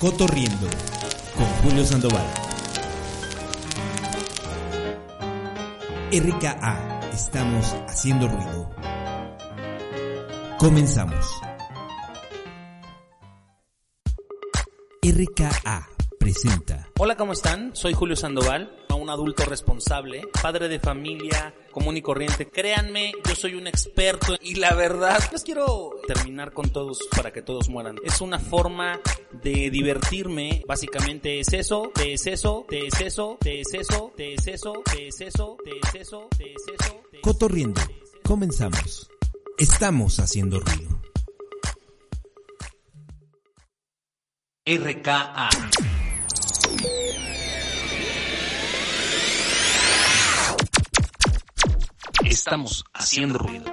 Cotorriendo con Julio Sandoval. RKA, estamos haciendo ruido. Comenzamos. RKA presenta. Hola, ¿cómo están? Soy Julio Sandoval, un adulto responsable, padre de familia, común y corriente. Créanme, yo soy un experto y la verdad, les quiero terminar con todos para que todos mueran. Es una forma de divertirme, básicamente es eso, te es eso, te es eso, te es eso, te es eso, te es eso, te es eso, te es eso. Cotorriendo, comenzamos. Estamos haciendo ruido. RKA. Estamos haciendo ruido.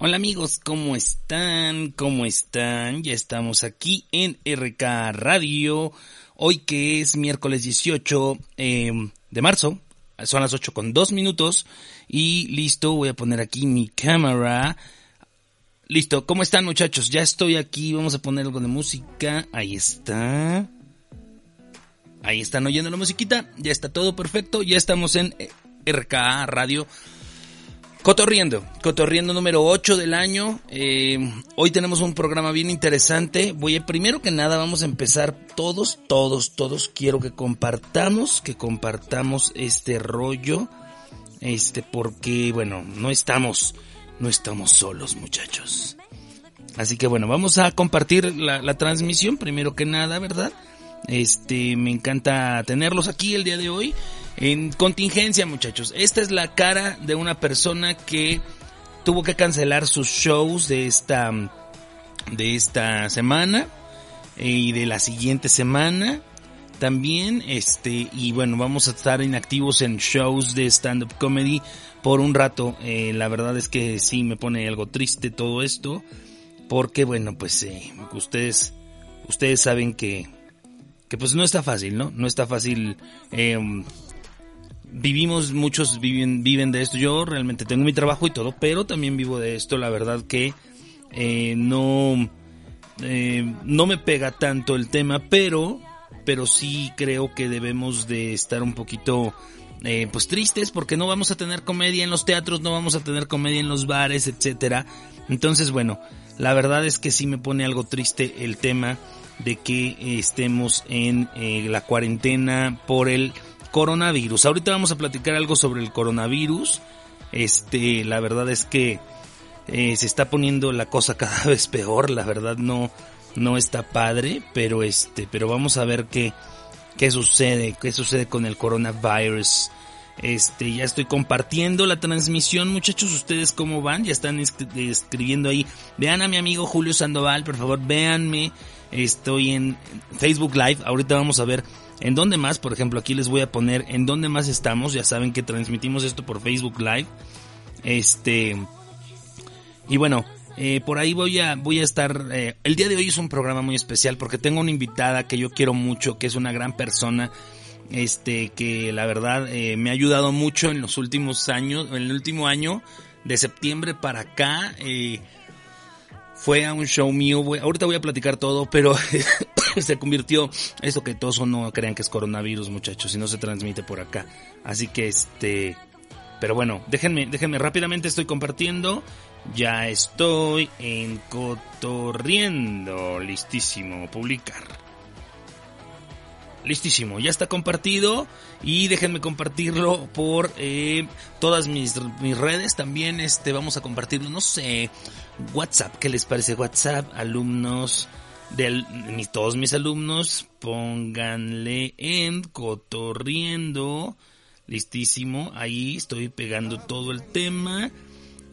Hola amigos, ¿cómo están? ¿Cómo están? Ya estamos aquí en RK Radio. Hoy que es miércoles 18 eh, de marzo. Son las 8 con 2 minutos. Y listo, voy a poner aquí mi cámara. Listo, ¿cómo están muchachos? Ya estoy aquí, vamos a poner algo de música. Ahí está. Ahí están oyendo la musiquita, ya está todo perfecto, ya estamos en RKA Radio. Cotorriendo, Cotorriendo número 8 del año. Eh, hoy tenemos un programa bien interesante. Voy a, primero que nada, vamos a empezar todos, todos, todos. Quiero que compartamos, que compartamos este rollo. Este, porque, bueno, no estamos, no estamos solos, muchachos. Así que bueno, vamos a compartir la transmisión primero que nada, ¿verdad? Este, me encanta tenerlos aquí el día de hoy. En contingencia, muchachos. Esta es la cara de una persona que tuvo que cancelar sus shows de esta, de esta semana y de la siguiente semana también. Este, y bueno, vamos a estar inactivos en shows de stand-up comedy por un rato. Eh, la verdad es que sí me pone algo triste todo esto. Porque bueno, pues eh, ustedes, ustedes saben que que pues no está fácil, ¿no? No está fácil. Eh, vivimos, muchos viven, viven de esto. Yo realmente tengo mi trabajo y todo, pero también vivo de esto. La verdad que eh, no, eh, no me pega tanto el tema, pero, pero sí creo que debemos de estar un poquito eh, pues tristes porque no vamos a tener comedia en los teatros, no vamos a tener comedia en los bares, etcétera. Entonces, bueno, la verdad es que sí me pone algo triste el tema de que estemos en eh, la cuarentena por el coronavirus. Ahorita vamos a platicar algo sobre el coronavirus. Este, la verdad es que eh, se está poniendo la cosa cada vez peor. La verdad no, no está padre, pero este, pero vamos a ver qué, qué sucede, qué sucede con el coronavirus. Este, ya estoy compartiendo la transmisión, muchachos, ustedes cómo van, ya están escribiendo ahí. Vean a mi amigo Julio Sandoval, por favor, véanme. Estoy en Facebook Live, ahorita vamos a ver en dónde más, por ejemplo, aquí les voy a poner en dónde más estamos, ya saben que transmitimos esto por Facebook Live. Este y bueno, eh, por ahí voy a voy a estar eh, el día de hoy es un programa muy especial porque tengo una invitada que yo quiero mucho, que es una gran persona este que la verdad eh, me ha ayudado mucho en los últimos años, en el último año de septiembre para acá. Fue a un show mío, ahorita voy a platicar todo, pero se convirtió, eso que todos no crean que es coronavirus muchachos, y no se transmite por acá. Así que este, pero bueno, déjenme, déjenme rápidamente estoy compartiendo, ya estoy en cotorriendo, listísimo, publicar. Listísimo, ya está compartido y déjenme compartirlo por eh, todas mis, mis redes también, este, vamos a compartirlo, no sé, WhatsApp, ¿qué les parece WhatsApp? Alumnos de todos mis alumnos, pónganle en cotorriendo, listísimo, ahí estoy pegando todo el tema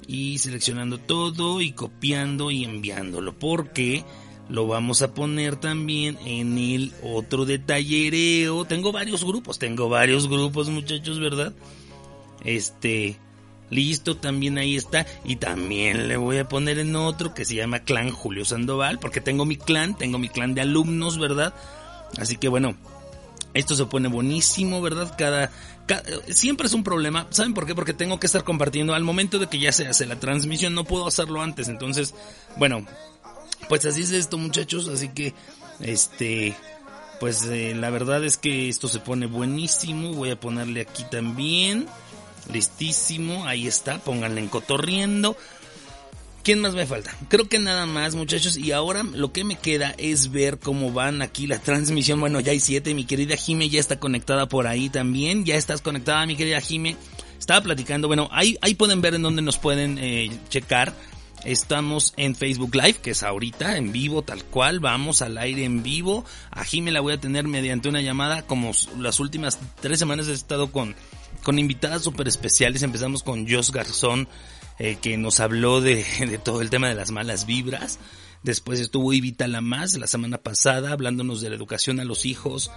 y seleccionando todo y copiando y enviándolo, porque lo vamos a poner también en el otro de tallereo. Tengo varios grupos, tengo varios grupos muchachos, ¿verdad? Este, listo, también ahí está. Y también le voy a poner en otro que se llama Clan Julio Sandoval, porque tengo mi clan, tengo mi clan de alumnos, ¿verdad? Así que bueno, Esto se pone buenísimo, ¿verdad? Cada, cada, siempre es un problema. ¿Saben por qué? Porque tengo que estar compartiendo al momento de que ya se hace la transmisión. No puedo hacerlo antes. Entonces, bueno, pues así es esto, muchachos. Así que, este, pues eh, la verdad es que esto se pone buenísimo. Voy a ponerle aquí también. Listísimo. Ahí está. Pónganle en cotorriendo. ¿Quién más me falta? Creo que nada más, muchachos. Y ahora lo que me queda es ver cómo van aquí la transmisión. Bueno, ya hay siete. Mi querida Jime ya está conectada por ahí también. Ya estás conectada, mi querida Jime. Estaba platicando. Bueno, ahí, ahí pueden ver en dónde nos pueden eh, checar. Estamos en Facebook Live, que es ahorita, en vivo, tal cual. Vamos al aire en vivo. A Jime la voy a tener mediante una llamada. Como las últimas tres semanas he estado con, con invitadas súper especiales. Empezamos con Jos Garzón eh, que nos habló de, de, todo el tema de las malas vibras. Después estuvo Ivita Lamas la semana pasada hablándonos de la educación a los hijos,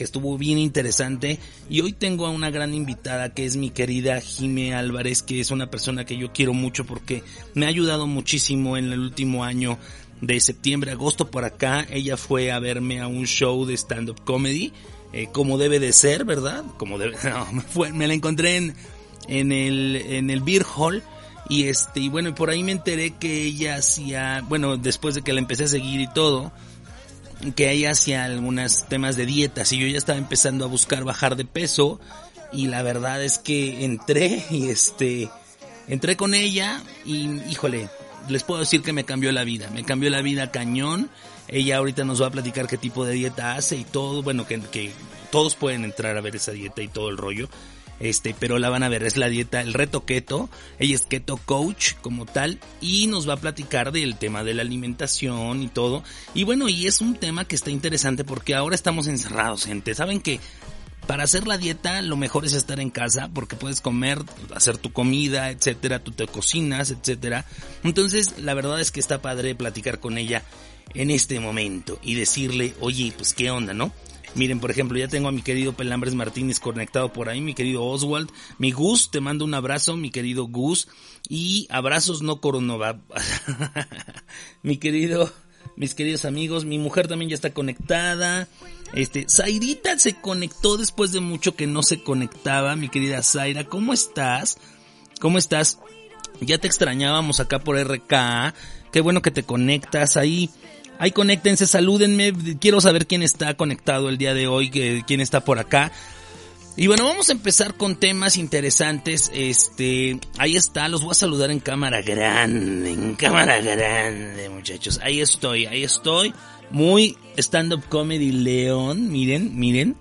que estuvo bien interesante. Y hoy tengo a una gran invitada que es mi querida Jime Álvarez, que es una persona que yo quiero mucho porque me ha ayudado muchísimo en el último año de septiembre, agosto por acá. Ella fue a verme a un show de stand-up comedy, eh, como debe de ser, ¿verdad? Como debe, no, me, me la encontré en, en el, en el Beer Hall y este, y bueno, por ahí me enteré que ella hacía, bueno, después de que la empecé a seguir y todo, que ella hacía algunos temas de dietas y yo ya estaba empezando a buscar bajar de peso y la verdad es que entré y este, entré con ella y híjole, les puedo decir que me cambió la vida, me cambió la vida cañón. Ella ahorita nos va a platicar qué tipo de dieta hace y todo, bueno, que, que todos pueden entrar a ver esa dieta y todo el rollo este, pero la van a ver, es la dieta, el reto keto, ella es keto coach como tal y nos va a platicar del tema de la alimentación y todo. Y bueno, y es un tema que está interesante porque ahora estamos encerrados, gente. Saben que para hacer la dieta lo mejor es estar en casa porque puedes comer, hacer tu comida, etcétera, tú te cocinas, etcétera. Entonces, la verdad es que está padre platicar con ella en este momento y decirle, oye, pues qué onda, ¿no? Miren, por ejemplo, ya tengo a mi querido Pelambres Martínez conectado por ahí, mi querido Oswald, mi Gus, te mando un abrazo, mi querido Gus, y abrazos no coronova. mi querido, mis queridos amigos, mi mujer también ya está conectada. Este, Zairita se conectó después de mucho que no se conectaba, mi querida Zaira, ¿cómo estás? ¿Cómo estás? Ya te extrañábamos acá por RK. Qué bueno que te conectas ahí. Ahí conéctense, salúdenme. Quiero saber quién está conectado el día de hoy, quién está por acá. Y bueno, vamos a empezar con temas interesantes. Este, ahí está, los voy a saludar en cámara grande, en cámara grande, muchachos. Ahí estoy, ahí estoy. Muy stand-up comedy León, miren, miren.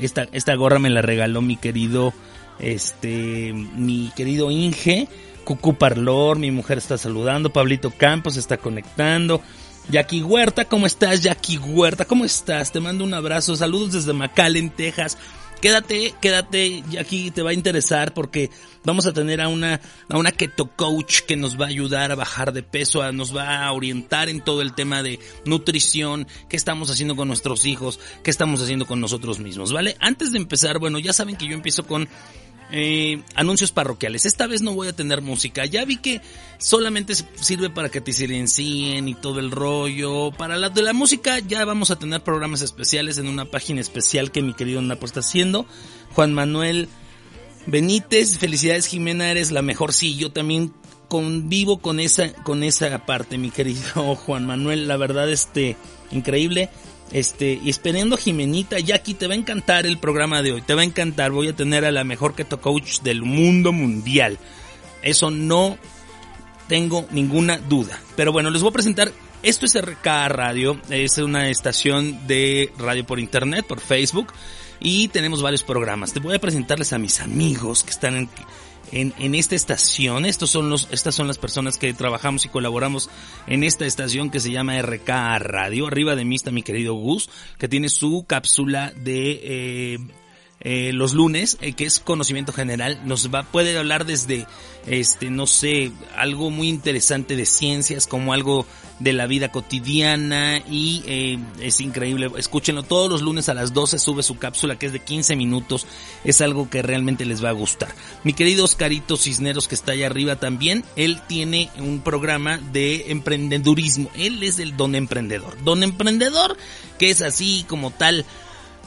Esta, esta gorra me la regaló mi querido, este, mi querido Inge. Cucu Parlor, mi mujer está saludando. Pablito Campos está conectando. Jackie Huerta, ¿cómo estás? Jackie Huerta, ¿cómo estás? Te mando un abrazo, saludos desde McAllen, Texas. Quédate, quédate, Jackie, te va a interesar porque vamos a tener a una, a una keto coach que nos va a ayudar a bajar de peso, nos va a orientar en todo el tema de nutrición, qué estamos haciendo con nuestros hijos, qué estamos haciendo con nosotros mismos, ¿vale? Antes de empezar, bueno, ya saben que yo empiezo con eh, anuncios parroquiales. Esta vez no voy a tener música. Ya vi que solamente sirve para que te silencien y todo el rollo. Para la de la música ya vamos a tener programas especiales en una página especial que mi querido Napo está haciendo. Juan Manuel Benítez, felicidades Jimena, eres la mejor. Sí, yo también convivo con esa, con esa parte, mi querido Juan Manuel. La verdad, este, increíble. Este, y esperando Jimenita, Jackie, te va a encantar el programa de hoy, te va a encantar, voy a tener a la mejor keto coach del mundo mundial. Eso no tengo ninguna duda. Pero bueno, les voy a presentar, esto es RK Radio, es una estación de radio por internet, por Facebook, y tenemos varios programas. Te voy a presentarles a mis amigos que están en en, en esta estación. Estos son los, estas son las personas que trabajamos y colaboramos en esta estación que se llama RK Radio. Arriba de mí está mi querido Gus, que tiene su cápsula de eh, eh, los lunes, eh, que es conocimiento general, nos va, puede hablar desde, este, no sé, algo muy interesante de ciencias, como algo de la vida cotidiana y eh, es increíble, escúchenlo todos los lunes a las 12 sube su cápsula que es de 15 minutos, es algo que realmente les va a gustar. Mi querido Oscarito Cisneros que está allá arriba también, él tiene un programa de emprendedurismo, él es el don emprendedor, don emprendedor que es así como tal,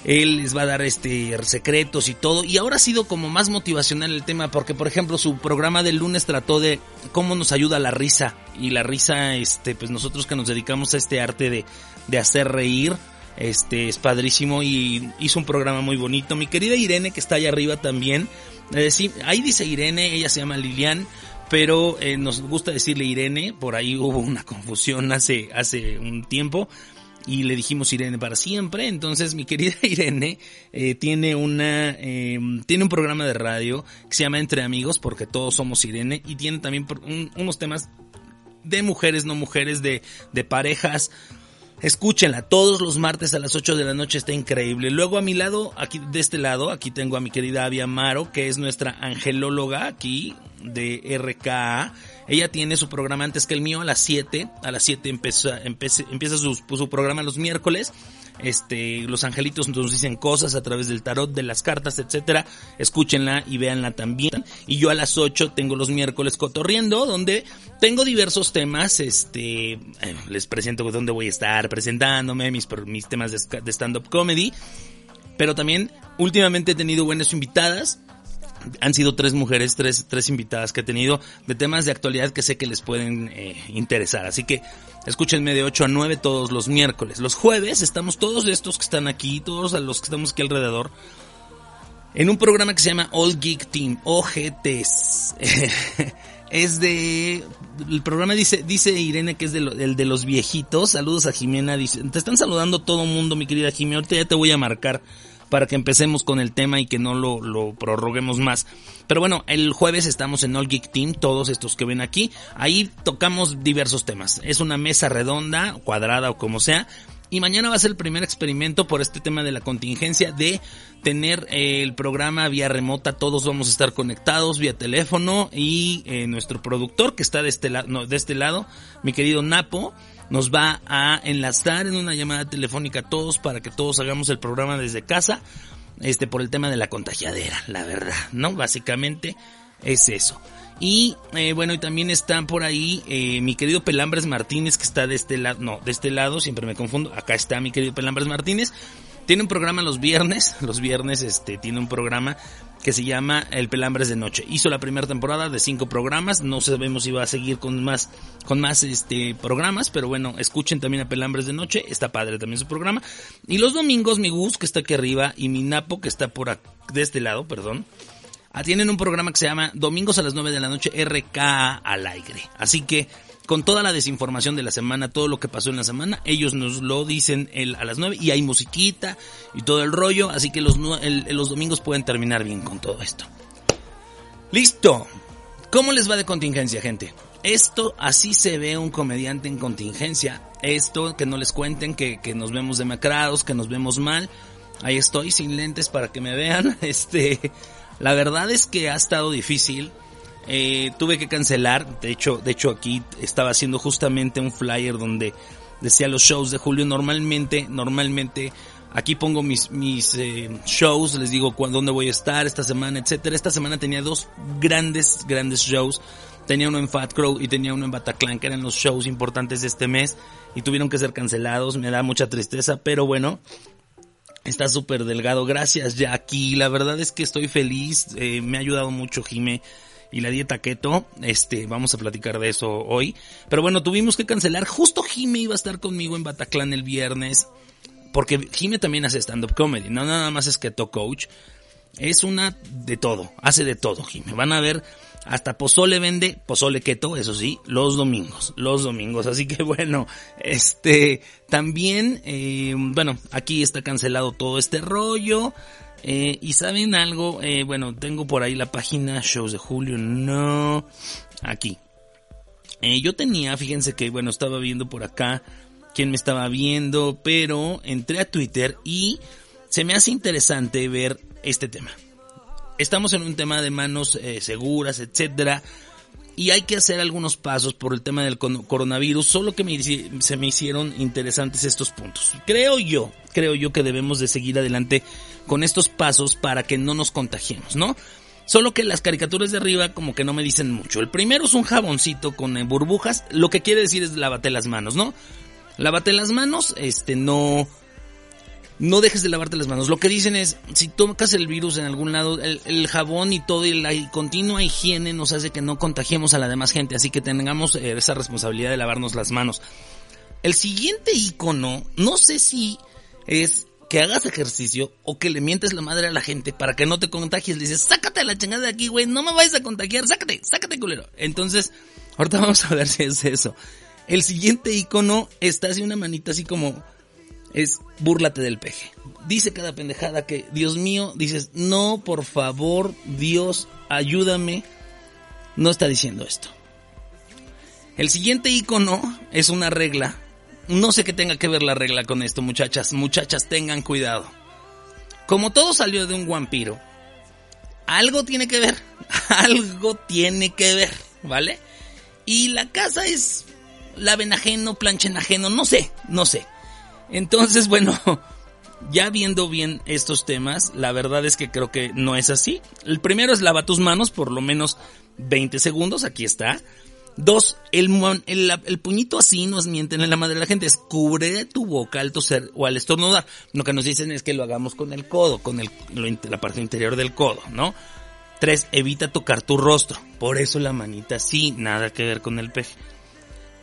Él les va a dar este secretos y todo. Y ahora ha sido como más motivacional el tema porque, por ejemplo, su programa del lunes trató de cómo nos ayuda la risa. Y la risa, este, pues nosotros que nos dedicamos a este arte de, de hacer reír, este, es padrísimo y hizo un programa muy bonito. Mi querida Irene, que está allá arriba también. Eh, sí, ahí dice Irene, ella se llama Lilian pero eh, nos gusta decirle Irene, por ahí hubo una confusión hace, hace un tiempo y le dijimos Irene para siempre. Entonces mi querida Irene eh, tiene una eh, tiene un programa de radio que se llama Entre Amigos porque todos somos Irene y tiene también unos temas de mujeres no mujeres de de parejas Escúchenla todos los martes a las 8 de la noche, está increíble. Luego a mi lado, aquí de este lado, aquí tengo a mi querida Avia Amaro, que es nuestra angelóloga aquí de RKA. Ella tiene su programa antes que el mío a las 7. A las 7 empieza, empieza su, su programa los miércoles este, los angelitos nos dicen cosas a través del tarot, de las cartas, etcétera. Escúchenla y véanla también. Y yo a las 8 tengo los miércoles cotorriendo, donde tengo diversos temas, este, eh, les presento dónde voy a estar presentándome, mis, mis temas de stand-up comedy. Pero también últimamente he tenido buenas invitadas han sido tres mujeres, tres, tres invitadas que he tenido de temas de actualidad que sé que les pueden eh, interesar. Así que escúchenme de 8 a 9 todos los miércoles. Los jueves estamos todos estos que están aquí, todos los que estamos aquí alrededor, en un programa que se llama All Geek Team, OGTs. es de el programa dice dice Irene que es de el de los viejitos saludos a Jimena dice te están saludando todo mundo mi querida Jimena ahorita ya te voy a marcar para que empecemos con el tema y que no lo, prorroguemos más. Pero bueno, el jueves estamos en All Geek Team, todos estos que ven aquí. Ahí tocamos diversos temas. Es una mesa redonda, cuadrada o como sea. Y mañana va a ser el primer experimento por este tema de la contingencia de tener eh, el programa vía remota. Todos vamos a estar conectados vía teléfono y eh, nuestro productor que está de este, de este lado, mi querido Napo, nos va a enlazar en una llamada telefónica a todos para que todos hagamos el programa desde casa, este por el tema de la contagiadera, la verdad, ¿no? Básicamente es eso. Y eh, bueno, y también están por ahí eh, mi querido Pelambres Martínez, que está de este lado, no, de este lado, siempre me confundo, acá está mi querido Pelambres Martínez. Tiene un programa los viernes, los viernes este tiene un programa que se llama El Pelambres de Noche. Hizo la primera temporada de cinco programas, no sabemos si va a seguir con más, con más este programas, pero bueno, escuchen también a Pelambres de Noche, está padre también su programa. Y los domingos mi Gus, que está aquí arriba, y mi Napo, que está por de este lado, perdón, tienen un programa que se llama Domingos a las 9 de la noche, RK al aire. Así que con toda la desinformación de la semana, todo lo que pasó en la semana, ellos nos lo dicen el, a las 9 y hay musiquita y todo el rollo, así que los, los domingos pueden terminar bien con todo esto. Listo. ¿Cómo les va de contingencia, gente? Esto así se ve un comediante en contingencia. Esto, que no les cuenten que, que nos vemos demacrados, que nos vemos mal. Ahí estoy sin lentes para que me vean. Este, la verdad es que ha estado difícil eh, tuve que cancelar, de hecho, de hecho aquí estaba haciendo justamente un flyer donde decía los shows de julio. Normalmente, normalmente aquí pongo mis, mis eh, shows, les digo cuándo, dónde voy a estar esta semana, etcétera. Esta semana tenía dos grandes, grandes shows. Tenía uno en Fat Crow y tenía uno en Bataclan, que eran los shows importantes de este mes y tuvieron que ser cancelados. Me da mucha tristeza, pero bueno, Está súper delgado. Gracias, Jackie. La verdad es que estoy feliz. Eh, me ha ayudado mucho, Jime y la dieta keto. Este, vamos a platicar de eso hoy. Pero bueno, tuvimos que cancelar. Justo Jime iba a estar conmigo en Bataclan el viernes. Porque Jime también hace stand-up comedy. No nada más es keto coach. Es una de todo. Hace de todo, Jime. Van a ver. Hasta pozole vende, pozole keto, eso sí, los domingos, los domingos. Así que bueno, este, también, eh, bueno, aquí está cancelado todo este rollo. Eh, y saben algo, eh, bueno, tengo por ahí la página Shows de Julio, no, aquí. Eh, yo tenía, fíjense que, bueno, estaba viendo por acá quién me estaba viendo, pero entré a Twitter y se me hace interesante ver este tema. Estamos en un tema de manos seguras, etcétera y hay que hacer algunos pasos por el tema del coronavirus, solo que se me hicieron interesantes estos puntos. Creo yo, creo yo que debemos de seguir adelante con estos pasos para que no nos contagiemos, ¿no? Solo que las caricaturas de arriba como que no me dicen mucho. El primero es un jaboncito con eh, burbujas, lo que quiere decir es lávate las manos, ¿no? Lávate las manos, este no no dejes de lavarte las manos. Lo que dicen es, si tocas el virus en algún lado, el, jabón y todo y la continua higiene nos hace que no contagiemos a la demás gente, así que tengamos eh, esa responsabilidad de lavarnos las manos. El siguiente icono, no sé si es que hagas ejercicio o que le mientes la madre a la gente para que no te contagies. Le dices, sácate la chingada de aquí, güey, no me vayas a contagiar, sácate, sácate, culero. Entonces, ahorita vamos a ver si es eso. El siguiente icono está así una manita así como, es búrlate del peje. Dice cada pendejada que, Dios mío, dices, no, por favor, Dios, ayúdame. No está diciendo esto. El siguiente icono es una regla no sé qué tenga que ver la regla con esto, muchachas. Muchachas, tengan cuidado. Como todo salió de un vampiro, algo tiene que ver. Algo tiene que ver, ¿vale? Y la casa es laven ajeno, planchen ajeno, no sé, no sé. Entonces, bueno, ya viendo bien estos temas, la verdad es que creo que no es así. El primero es lava tus manos por lo menos 20 segundos, aquí está. Dos, el, el, puñito así nos mienten en la madre de la gente. Es cubre tu boca al toser o al estornudar. Lo que nos dicen es que lo hagamos con el codo, con el, la parte interior del codo, ¿no? Tres, evita tocar tu rostro. Por eso la manita así, nada que ver con el peje.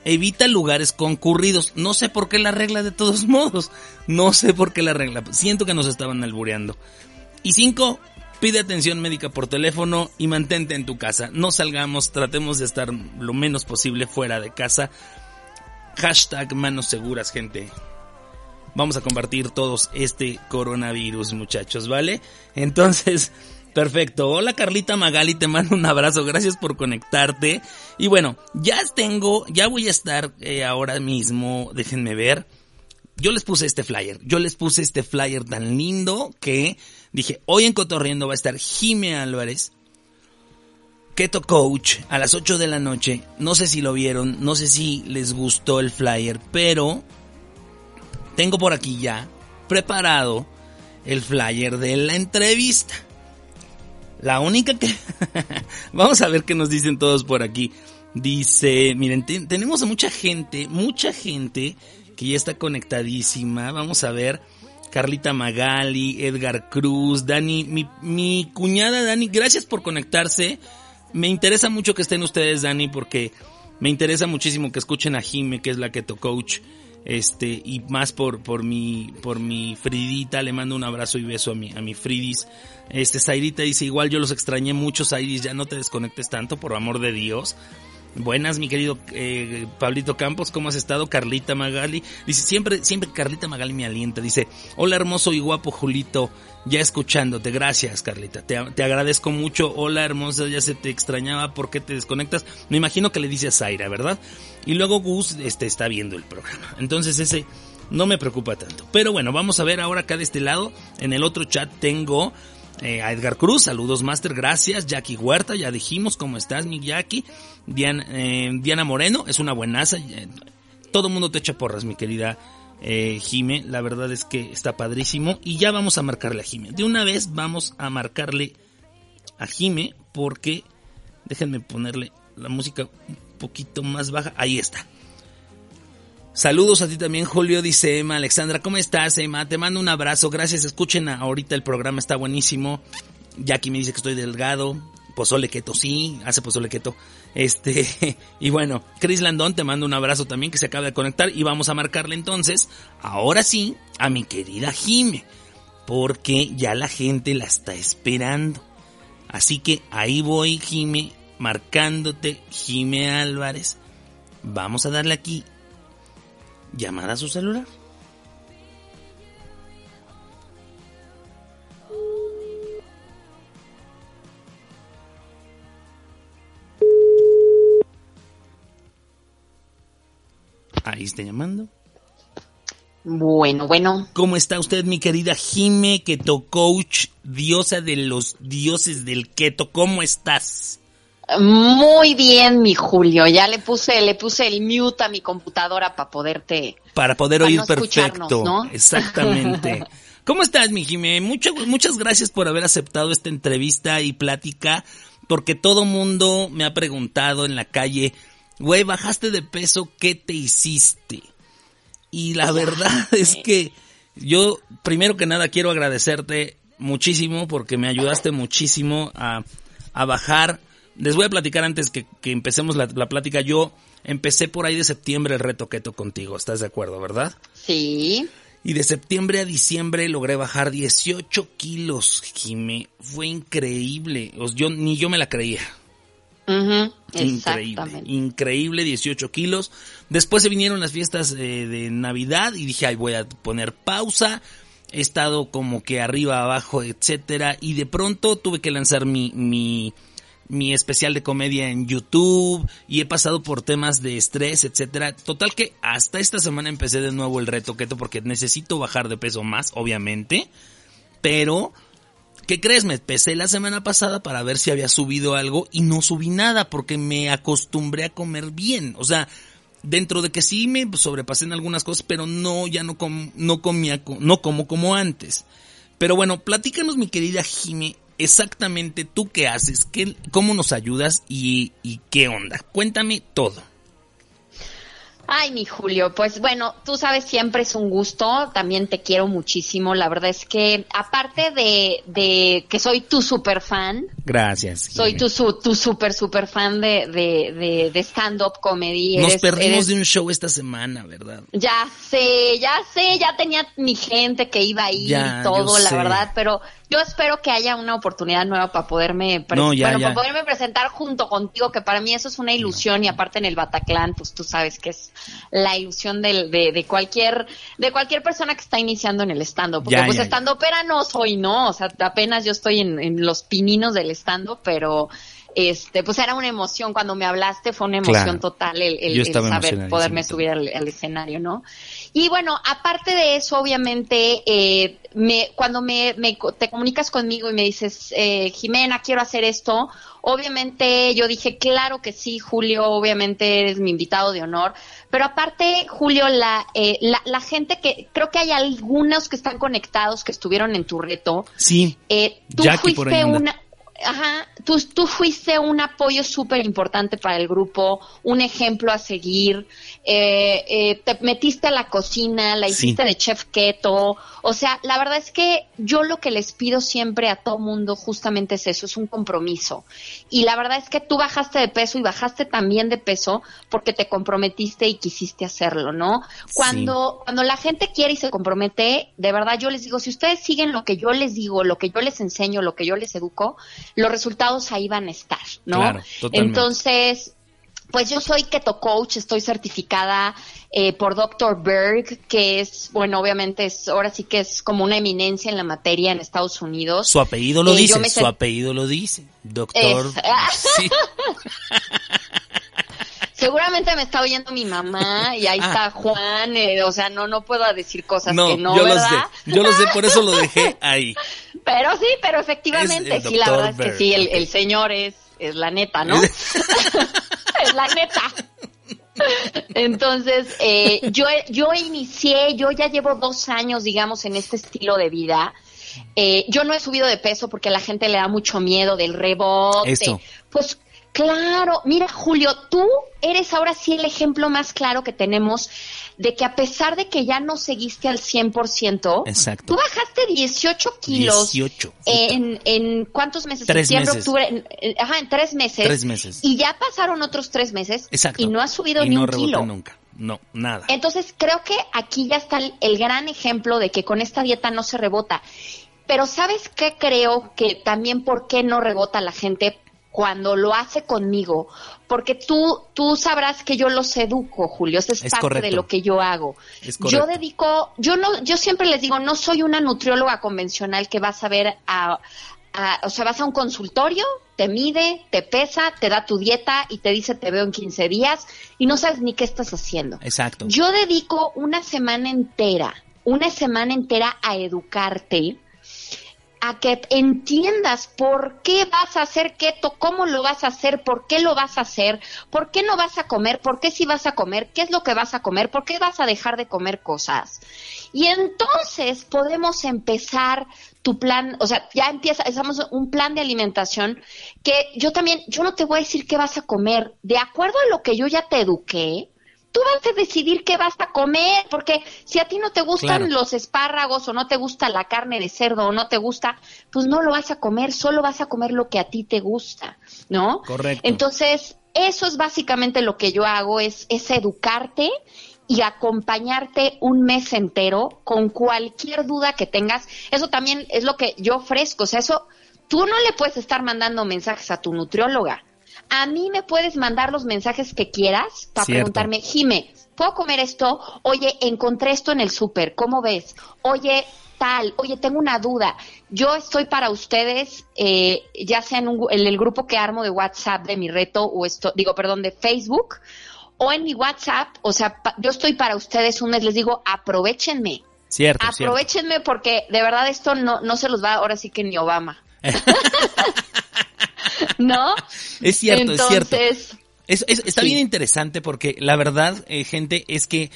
Evita lugares concurridos. No sé por qué la regla de todos modos. No sé por qué la regla. Siento que nos estaban albureando. Y cinco, Pide atención médica por teléfono y mantente en tu casa. No salgamos, tratemos de estar lo menos posible fuera de casa. Hashtag manos seguras, gente. Vamos a compartir todos este coronavirus, muchachos, ¿vale? Entonces, perfecto. Hola Carlita Magali, te mando un abrazo. Gracias por conectarte. Y bueno, ya tengo, ya voy a estar eh, ahora mismo, déjenme ver. Yo les puse este flyer. Yo les puse este flyer tan lindo que Dije, hoy en Cotorriendo va a estar Jime Álvarez, Keto Coach, a las 8 de la noche. No sé si lo vieron, no sé si les gustó el flyer, pero tengo por aquí ya preparado el flyer de la entrevista. La única que... Vamos a ver qué nos dicen todos por aquí. Dice, miren, tenemos a mucha gente, mucha gente que ya está conectadísima. Vamos a ver. Carlita Magali, Edgar Cruz, Dani, mi, mi cuñada Dani, gracias por conectarse. Me interesa mucho que estén ustedes, Dani, porque me interesa muchísimo que escuchen a Jime, que es la Keto Coach. Este, y más por, por mi, por mi Fridita, le mando un abrazo y beso a mi, a mi Fridis. Este, Zairita dice, igual yo los extrañé mucho, Zairis, ya no te desconectes tanto, por amor de Dios. Buenas, mi querido eh, Pablito Campos, ¿cómo has estado? Carlita Magali. Dice, siempre, siempre Carlita Magali me alienta. Dice, hola hermoso y guapo Julito, ya escuchándote. Gracias, Carlita. Te, te agradezco mucho. Hola hermosa, ya se te extrañaba. ¿Por qué te desconectas? Me imagino que le dice a Zaira, ¿verdad? Y luego Gus este, está viendo el programa. Entonces ese no me preocupa tanto. Pero bueno, vamos a ver ahora acá de este lado. En el otro chat tengo eh, a Edgar Cruz, saludos Master, gracias. Jackie Huerta, ya dijimos cómo estás, mi Jackie. Diana, eh, Diana Moreno, es una buenaza. Eh, todo mundo te echa porras, mi querida Jime. La verdad es que está padrísimo. Y ya vamos a marcarle a Jime. De una vez vamos a marcarle a Jime porque déjenme ponerle la música un poquito más baja. Ahí está. Saludos a ti también, Julio, dice Emma. Alexandra, ¿cómo estás, Emma? Te mando un abrazo. Gracias. Escuchen ahorita el programa, está buenísimo. Jackie me dice que estoy delgado. Pozole keto, sí, hace pozole keto. Este, y bueno, Chris Landón, te mando un abrazo también que se acaba de conectar. Y vamos a marcarle entonces, ahora sí, a mi querida Jime. Porque ya la gente la está esperando. Así que ahí voy, Jime, marcándote, Jime Álvarez. Vamos a darle aquí llamada a su celular. Ahí está llamando. Bueno, bueno. ¿Cómo está usted, mi querida Jime Keto Coach, diosa de los dioses del keto? ¿Cómo estás? Muy bien, mi Julio. Ya le puse, le puse el mute a mi computadora para poderte. Para poder oír perfecto. ¿no? Exactamente. ¿Cómo estás, mi Jimé? Muchas, muchas gracias por haber aceptado esta entrevista y plática, porque todo mundo me ha preguntado en la calle, güey, bajaste de peso, ¿qué te hiciste? Y la verdad es que Yo, primero que nada, quiero agradecerte muchísimo porque me ayudaste muchísimo a, a bajar. Les voy a platicar antes que, que empecemos la, la, plática. Yo empecé por ahí de septiembre el reto keto contigo. ¿Estás de acuerdo, verdad? Sí. Y de septiembre a diciembre logré bajar 18 kilos, Jimé. Fue increíble. Yo, ni yo me la creía. Increíble, increíble, 18 kilos. Después se vinieron las fiestas eh, de Navidad y dije, ay, voy a poner pausa. He estado como que arriba, abajo, etcétera. Y de pronto tuve que lanzar mi, mi, mi especial de comedia en YouTube y he pasado por temas de estrés, etcétera. Total que hasta esta semana empecé de nuevo el reto keto porque necesito bajar de peso más, obviamente. Pero ¿Qué crees? Me pesé la semana pasada para ver si había subido algo y no subí nada porque me acostumbré a comer bien. O sea, dentro de que sí me sobrepasé en algunas cosas, pero no, ya no, no comía, no como como antes. Pero bueno, platícanos mi querida Jime, exactamente tú qué haces, qué, cómo nos ayudas y, y qué onda. Cuéntame todo. Ay, mi Julio, pues bueno, tú sabes, siempre es un gusto, también te quiero muchísimo, la verdad es que aparte de, de que soy tu super fan. Gracias. Soy tu, tu super, super fan de, de, de, de stand-up comedy. Nos eres, perdimos eres, de un show esta semana, ¿verdad? Ya sé, ya sé, ya tenía mi gente que iba ahí y todo, la sé. verdad, pero yo espero que haya una oportunidad nueva para poderme, no, ya, bueno, ya. para poderme presentar junto contigo, que para mí eso es una ilusión y aparte en el Bataclan, pues tú sabes que es la ilusión de, de, de cualquier de cualquier persona que está iniciando en el stand-up. Porque ya, pues ya, estando pera no soy, ¿no? O sea, apenas yo estoy en, en los pininos del pero este, pues era una emoción. Cuando me hablaste, fue una emoción Claro. total el, saber poderme subir al, al escenario, ¿no? Y bueno, aparte de eso, obviamente, eh, me, cuando me, me te comunicas conmigo y me dices, eh, Jimena, quiero hacer esto, obviamente yo dije, claro que sí, Julio, obviamente eres mi invitado de honor, pero aparte, Julio, la, eh, la, la gente que, creo que hay algunos que están conectados que estuvieron en tu reto, Sí, eh, tú Jackie por ahí fuiste una, ajá, tú, tú fuiste un apoyo súper importante para el grupo, un ejemplo a seguir, eh, eh, te metiste a la cocina, la Sí. hiciste de chef keto, o sea, la verdad es que yo lo que les pido siempre a todo mundo justamente es eso, es un compromiso. Y la verdad es que tú bajaste de peso y bajaste también de peso porque te comprometiste y quisiste hacerlo, ¿no? Cuando, cuando la gente quiere y se compromete, de verdad yo les digo, si ustedes siguen lo que yo les digo, lo que yo les enseño, lo que yo les educo, los resultados ahí van a estar, ¿no? Claro, totalmente. Entonces, pues yo soy keto coach, estoy certificada eh, por Dr. Berg, que es, bueno, obviamente es, ahora sí que es como una eminencia en la materia en Estados Unidos. su apellido lo Eh, dice, su apellido lo dice. Doctor. Es- Sí. Seguramente me está oyendo mi mamá y ahí Ah. está Juan, eh, o sea, no, no puedo decir cosas No, que no, yo lo ¿verdad? sé. Yo lo sé, por eso lo dejé ahí. Pero sí, pero efectivamente, sí, la verdad es que sí, el señor es, es la neta, ¿no? es la neta. Entonces, eh, yo, yo inicié, yo ya llevo dos años, digamos, en este estilo de vida. Eh, yo no he subido de peso porque a la gente le da mucho miedo del rebote. Eso. Pues claro, mira Julio, tú eres ahora sí el ejemplo más claro que tenemos de que a pesar de que ya no seguiste al 100%, Exacto. tú bajaste 18 kilos 18. en, en ¿cuántos meses? Tres Septiembre, meses. octubre, en- ajá, en tres meses. Tres meses. Y ya pasaron otros tres meses Exacto. y no has subido Y ni no un kilo. nunca. No, nada. Entonces creo que aquí ya está el, el gran ejemplo de que con esta dieta no se rebota. Pero ¿sabes qué creo que también por qué no rebota la gente cuando lo hace conmigo? Porque tú, tú sabrás que yo los educo, Julio. Eso es, Es parte correcto. de lo que yo hago. Yo dedico, yo no, yo siempre les digo, no soy una nutrióloga convencional que vas a ver a, a- o sea, vas a un consultorio, te mide, te pesa, te da tu dieta y te dice te veo en 15 días y no sabes ni qué estás haciendo. Exacto. Yo dedico una semana entera, una semana entera a educarte, a que entiendas por qué vas a hacer keto, cómo lo vas a hacer, por qué lo vas a hacer, por qué no vas a comer, por qué sí vas a comer, qué es lo que vas a comer, por qué vas a dejar de comer cosas. Y entonces podemos empezar tu plan, o sea, ya empieza, empezamos un plan de alimentación que yo también, yo no te voy a decir qué vas a comer, de acuerdo a lo que yo ya te eduqué, tú vas a decidir qué vas a comer, porque si a ti no te gustan Claro. los espárragos o no te gusta la carne de cerdo o no te gusta, pues no lo vas a comer, solo vas a comer lo que a ti te gusta, ¿no? Correcto. Entonces, eso es básicamente lo que yo hago, es, es educarte y acompañarte un mes entero con cualquier duda que tengas. Eso también es lo que yo ofrezco. O sea, eso, tú no le puedes estar mandando mensajes a tu nutrióloga. A mí me puedes mandar los mensajes que quieras para Cierto. preguntarme, Jime, ¿puedo comer esto? Oye, encontré esto en el súper, ¿cómo ves? Oye, tal, oye, tengo una duda. Yo estoy para ustedes, eh, ya sea en, un en el grupo que armo de WhatsApp de mi reto, o esto, digo, perdón, de Facebook, o en mi WhatsApp, o sea, pa- yo estoy para ustedes un mes, les digo, aprovechenme. Cierto, cierto. Aprovechenme porque de verdad esto no, no se los va ahora sí que ni Obama. ¿No? Es cierto, es cierto. Es, es- está Sí. bien interesante porque la verdad, eh, gente, es que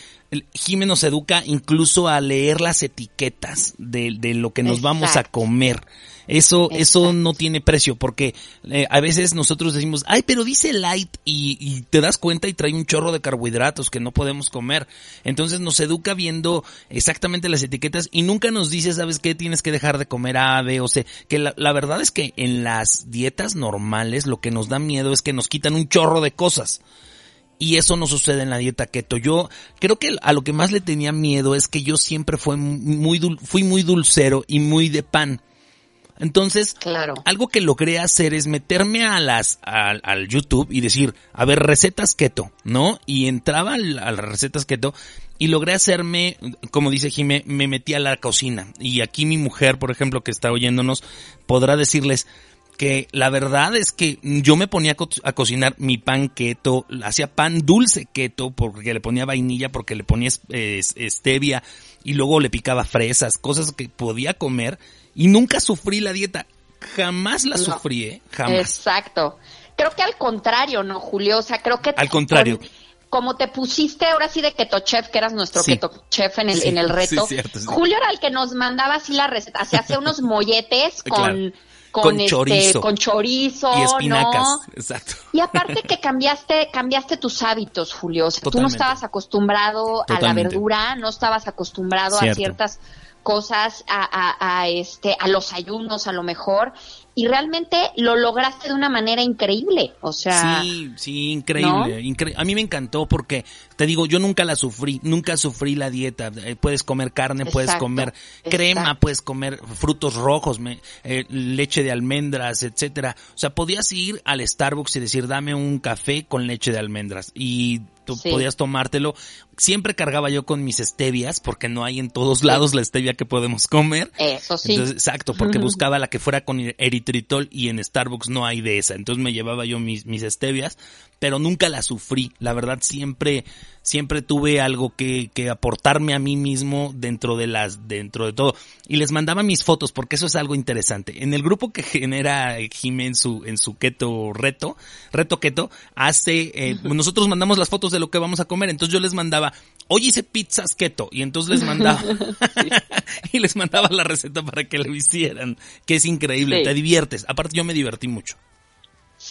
Jime nos educa incluso a leer las etiquetas de, de lo que nos vamos a comer. Eso, eso no tiene precio porque eh, a veces nosotros decimos, ay, pero dice light y, y te das cuenta y trae un chorro de carbohidratos que no podemos comer. Entonces nos educa viendo exactamente las etiquetas y nunca nos dice, ¿sabes qué? Tienes que dejar de comer A, B o C. Que la, la verdad es que en las dietas normales lo que nos da miedo es que nos quitan un chorro de cosas. Y eso no sucede en la dieta keto. Yo creo que a lo que más le tenía miedo es que yo siempre fue muy dul- fui muy dulcero y muy de pan. Entonces, claro. algo que logré hacer es meterme a las, al, al YouTube y decir, a ver, recetas keto, ¿no? Y entraba al- a las recetas keto y logré hacerme, como dice Jime, me metí a la cocina. Y aquí mi mujer, por ejemplo, que está oyéndonos, podrá decirles que la verdad es que yo me ponía a, co- a cocinar mi pan keto, hacía pan dulce keto porque le ponía vainilla, porque le ponía stevia y luego le picaba fresas, cosas que podía comer y nunca sufrí la dieta. Jamás la No. sufrí, ¿eh? Jamás. Exacto. Creo que al contrario, ¿no, Julio? O sea, creo que... Al contrario. con- como te pusiste ahora sí de keto chef, que eras nuestro Sí. keto chef en el, Sí, en el reto, sí, cierto. Julio era el que nos mandaba así la receta, se hacía unos molletes con... Claro. Con, Con este, chorizo. con chorizo, y espinacas, ¿no? exacto. Y aparte que cambiaste, cambiaste tus hábitos, Julio. O sea, tú no estabas acostumbrado a la verdura, no estabas acostumbrado Cierto. a ciertas cosas, a, a, a, este, a los ayunos a lo mejor, y realmente lo lograste de una manera increíble. O sea, Sí, sí, increíble, incre- A mí me encantó porque, te digo, yo nunca la sufrí, nunca sufrí la dieta. Eh, puedes comer carne, puedes comer crema, exacto. puedes comer frutos rojos, me- eh, leche de almendras, etcétera. O sea, podías ir al Starbucks y decir, dame un café con leche de almendras y tú Sí. podías tomártelo. Siempre cargaba yo con mis stevias porque no hay en todos lados la stevia que podemos comer. eso sí. Entonces, exacto, porque buscaba la que fuera con eritritol y en Starbucks no hay de esa. Entonces me llevaba yo mis, mis stevias, pero nunca la sufrí. La verdad siempre, siempre tuve algo que, que aportarme a mí mismo dentro de las, dentro de todo. Y les mandaba mis fotos porque eso es algo interesante. En el grupo que genera Jimé en su, en su keto reto, reto keto, hace, eh, nosotros mandamos las fotos de lo que vamos a comer. Entonces yo les mandaba, hoy hice pizzas keto. Y entonces les mandaba, y les mandaba la receta para que lo hicieran. Que es increíble, Sí. te diviertes. Aparte yo me divertí mucho.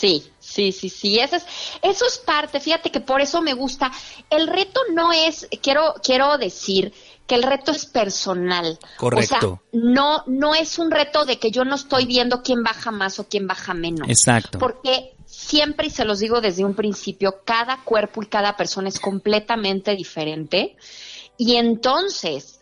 Sí, sí, sí, sí. Eso es, eso es parte. Fíjate que por eso me gusta. El reto no es, quiero, quiero decir que el reto es personal. Correcto. O sea, no, no es un reto de que yo no estoy viendo quién baja más o quién baja menos. Exacto. Porque siempre, y se los digo desde un principio, cada cuerpo y cada persona es completamente diferente. Y entonces,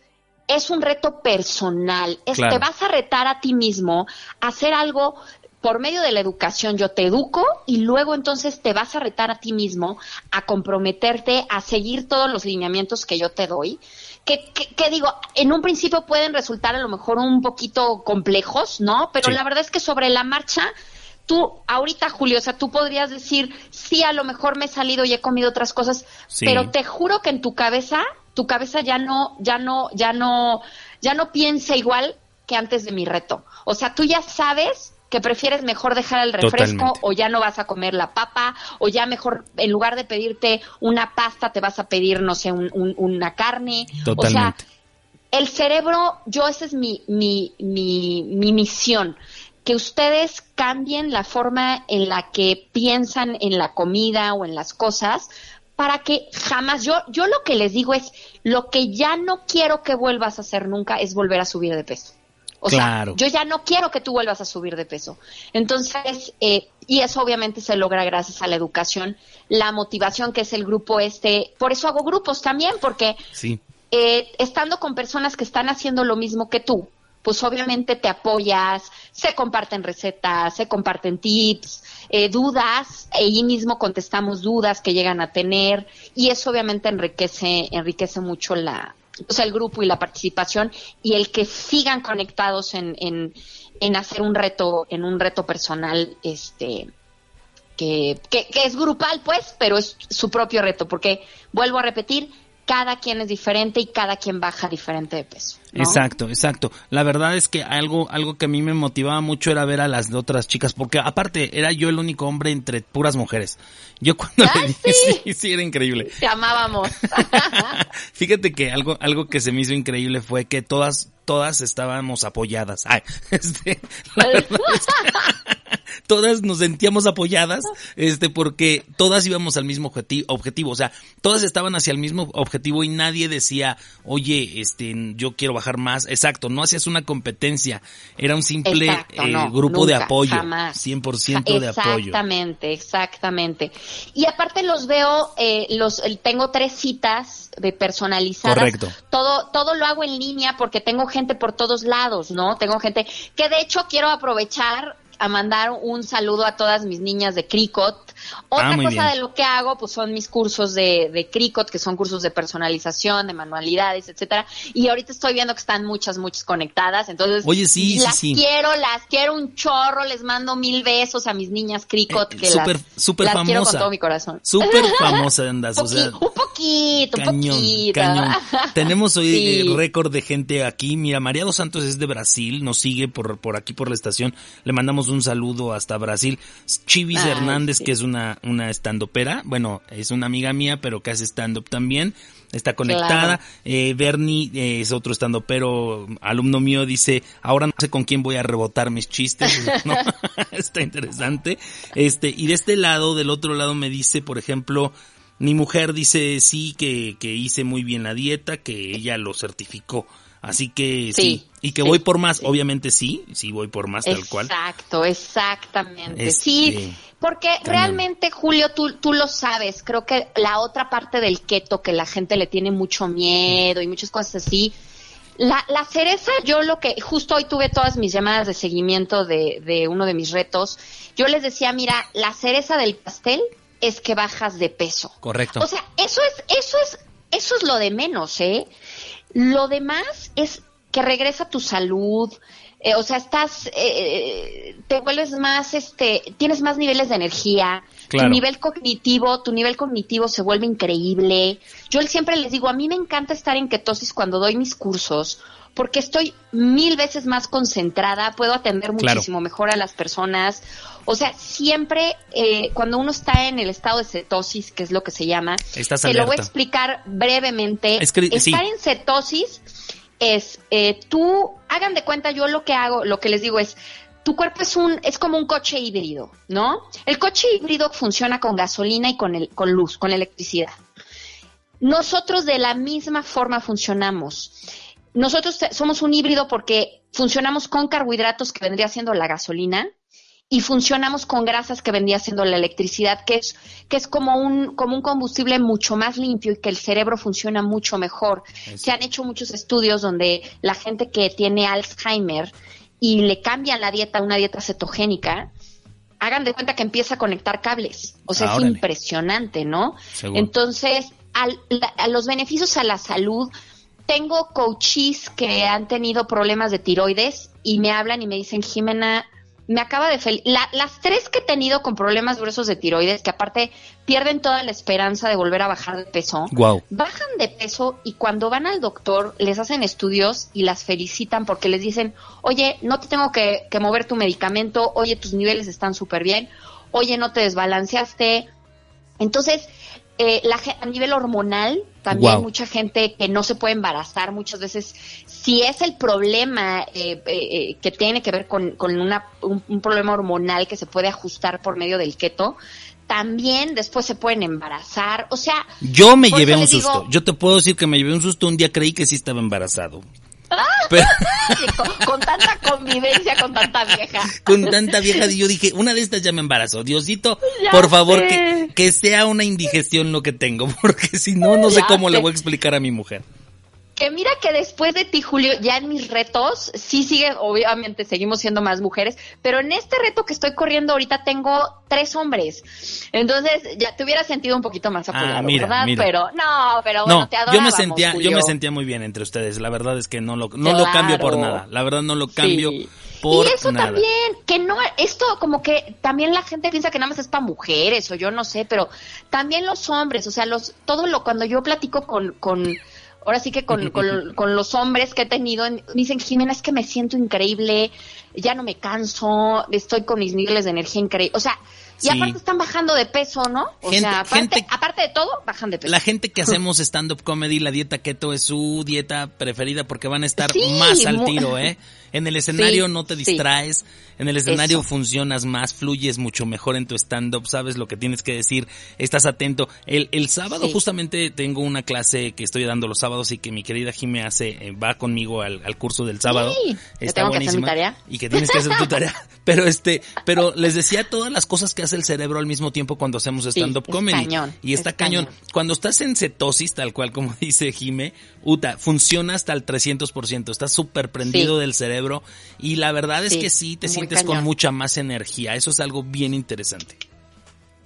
es un reto personal. Es, Claro. Te vas a retar a ti mismo a hacer algo por medio de la educación. Yo te educo y luego entonces te vas a retar a ti mismo a comprometerte a seguir todos los lineamientos que yo te doy. Que, que, que digo, en un principio pueden resultar a lo mejor un poquito complejos, ¿no? Pero Sí. la verdad es que sobre la marcha tú, ahorita, Julio, o sea, tú podrías decir, sí, a lo mejor me he salido y he comido otras cosas, Sí. pero te juro que en tu cabeza, tu cabeza ya no, ya no, ya no, ya no piensa igual que antes de mi reto. O sea, tú ya sabes que prefieres mejor dejar el refresco Totalmente. o ya no vas a comer la papa o ya mejor en lugar de pedirte una pasta te vas a pedir no sé un- un- una carne o sea el cerebro, yo esa es mi, mi, mi, mi misión, que ustedes cambien la forma en la que piensan en la comida o en las cosas para que jamás, yo, yo lo que les digo es, lo que ya no quiero que vuelvas a hacer nunca es volver a subir de peso. O Claro. sea, yo ya no quiero que tú vuelvas a subir de peso. Entonces, eh, y eso obviamente se logra gracias a la educación, la motivación que es el grupo este. Por eso hago grupos también, porque Sí. eh, estando con personas que están haciendo lo mismo que tú, pues obviamente te apoyas, se comparten recetas, se comparten tips, eh, dudas, e ahí mismo contestamos dudas que llegan a tener y eso obviamente enriquece, enriquece mucho la, sea, el grupo y la participación y el que sigan conectados en, en, en hacer un reto, en un reto personal, este, que, que es grupal, pues, pero es su propio reto, porque vuelvo a repetir, cada quien es diferente y cada quien baja diferente de peso. ¿No? Exacto, exacto. La verdad es que algo, algo que a mí me motivaba mucho era ver a las otras chicas, porque aparte era yo el único hombre entre puras mujeres. Yo cuando ¡Ah, le sí! sí, sí, era increíble. Te amábamos. Fíjate que algo, algo que se me hizo increíble fue que todas, todas estábamos apoyadas. Ay, este, la verdad es que todas nos sentíamos apoyadas, este, porque todas íbamos al mismo objeti- objetivo, o sea, todas estaban hacia el mismo objetivo y nadie decía, oye, este, yo quiero bajar más. Exacto, no hacías una competencia, era un simple Exacto, eh, no, grupo de apoyo, jamás. 100% de apoyo. Exactamente, exactamente. Y aparte los veo, eh, los tengo tres citas de personalizadas. Correcto. Todo, todo lo hago en línea porque tengo gente por todos lados, ¿no? Tengo gente que de hecho quiero aprovechar a mandar un saludo a todas mis niñas de Cricot. Otra Ah, muy cosa bien. de lo que hago, pues son mis cursos de, de Cricot, que son cursos de personalización, de manualidades, etcétera. Y ahorita estoy viendo que están muchas, muchas conectadas. Entonces, Oye, sí, sí, las sí. quiero, las quiero un chorro, les mando mil besos a mis niñas Cricot, Eh, que las, súper las quiero con famosa. todo mi corazón. Súper famosa andas, o sea, Poqui- un poquito, un Cañón, poquito. cañón. Tenemos hoy Sí. eh, récord de gente aquí. Mira, María dos Santos es de Brasil, nos sigue por, por aquí por la estación. Le mandamos un saludo hasta Brasil. Chivis Ay, Hernández, sí. que es una, una estandopera, bueno, es una amiga mía, pero que hace stand-up también. Está conectada. Claro. Eh, Bernie eh, es otro estandopero, alumno mío, dice, ahora no sé con quién voy a rebotar mis chistes. ¿no? Está interesante. Este, y de este lado, del otro lado me dice, por ejemplo, mi mujer dice sí que, que hice muy bien la dieta, que ella lo certificó. Así que sí. Sí, Y que sí, voy por más, sí. obviamente sí, sí voy por más tal cual. Exacto, exactamente. Este, Sí, porque cañón. realmente, Julio, tú, tú lo sabes. Creo que la otra parte del keto que la gente le tiene mucho miedo y muchas cosas así. La, la cereza, yo lo que, justo hoy tuve todas mis llamadas de seguimiento de, de uno de mis retos. Yo les decía, mira, la cereza del pastel es que bajas de peso. Correcto. O sea, eso es, eso es, eso es lo de menos, ¿eh? Lo demás es que regresa tu salud, eh, o sea, estás, eh, te vuelves más, este, tienes más niveles de energía, Claro. tu nivel cognitivo, tu nivel cognitivo se vuelve increíble. Yo siempre les digo, a mí me encanta estar en ketosis cuando doy mis cursos, porque estoy mil veces más concentrada, puedo atender Claro. muchísimo mejor a las personas. O sea, siempre eh, cuando uno está en el estado de cetosis, que es lo que se llama, Estás te lo voy a explicar brevemente. Es que- sí. Estar en cetosis es, eh, tú, hagan de cuenta, yo lo que hago, lo que les digo es, tu cuerpo es un, es como un coche híbrido, ¿no? El coche híbrido funciona con gasolina y con el, con luz, con electricidad. Nosotros de la misma forma funcionamos. Nosotros somos un híbrido porque funcionamos con carbohidratos que vendría siendo la gasolina y funcionamos con grasas que vendría siendo la electricidad, que es, que es como un, como un combustible mucho más limpio y que el cerebro funciona mucho mejor. Se han hecho muchos estudios donde la gente que tiene Alzheimer y le cambian la dieta a una dieta cetogénica, hagan de cuenta que empieza a conectar cables. O sea, Ah, es órale. impresionante, ¿no? Seguro. Entonces, al- la- a los beneficios a la salud, tengo coaches que han tenido problemas de tiroides y me hablan y me dicen, Jimena, me acaba de fel la- las tres que he tenido con problemas gruesos de tiroides, que aparte pierden toda la esperanza de volver a bajar de peso, Guau. bajan de peso y cuando van al doctor les hacen estudios y las felicitan porque les dicen, oye, no te tengo que, que mover tu medicamento, oye, tus niveles están súper bien, oye, no te desbalanceaste. Entonces, eh, la, a nivel hormonal, también Guau. mucha gente que no se puede embarazar, muchas veces, si es el problema eh, eh, eh, que tiene que ver con, con una, un, un problema hormonal que se puede ajustar por medio del keto, también después se pueden embarazar. O sea, Yo me llevé un digo- susto. Yo te puedo decir que me llevé un susto. Un día creí que sí estaba embarazado. Pero con, con tanta convivencia con tanta vieja. con tanta vieja, yo dije, una de estas ya me embarazó. Diosito, Ya por favor, que, que sea una indigestión lo que tengo. Porque si no, no sé Ya cómo le voy a explicar a mi mujer. Que mira que después de ti, Julio, ya en mis retos, sí sigue, obviamente seguimos siendo más mujeres, pero en este reto que estoy corriendo ahorita tengo tres hombres. Entonces, ya te hubiera sentido un poquito más apoyado, Ah, mira, ¿verdad? mira. Pero, no, pero bueno, no, te yo adorábamos, me sentía, yo me sentía muy bien entre ustedes. La verdad es que no lo, no lo cambio por nada. La verdad no lo cambio Sí. por y eso nada. también, que no, esto como que también la gente piensa que nada más es para mujeres o yo no sé, pero también los hombres, o sea, los, todo lo, cuando yo platico con, con, ahora sí que con, con, con los hombres que he tenido, en- me dicen, Jimena, es que me siento increíble, ya no me canso, estoy con mis niveles de energía increíble, o sea, y Sí. aparte están bajando de peso, ¿no? O Gente- sea, aparte, gente- aparte de todo, bajan de peso. La gente que hacemos stand-up comedy, la dieta keto es su dieta preferida porque van a estar Sí, más al tiro, ¿eh? En el escenario Sí, no te distraes, en el escenario Eso. funcionas más, fluyes mucho mejor en tu stand-up, sabes lo que tienes que decir, estás atento. El, el sábado Sí. justamente tengo una clase que estoy dando los sábados y que mi querida Jime hace, eh, va conmigo al, al curso del sábado. Sí, Está tengo que hacer mi buenísima. tarea. Y que tienes que hacer tu tarea. Pero este, pero les decía todas las cosas que hace el cerebro al mismo tiempo cuando hacemos Sí, stand-up es comedy. cañón, y está es cañón. cañón. Cuando estás en cetosis, tal cual como dice Jime, Uta, funciona hasta el 300%. Estás súper prendido Sí. del cerebro. Y la verdad es Sí, que sí, te muy sientes con mucha más energía. Eso es algo bien interesante.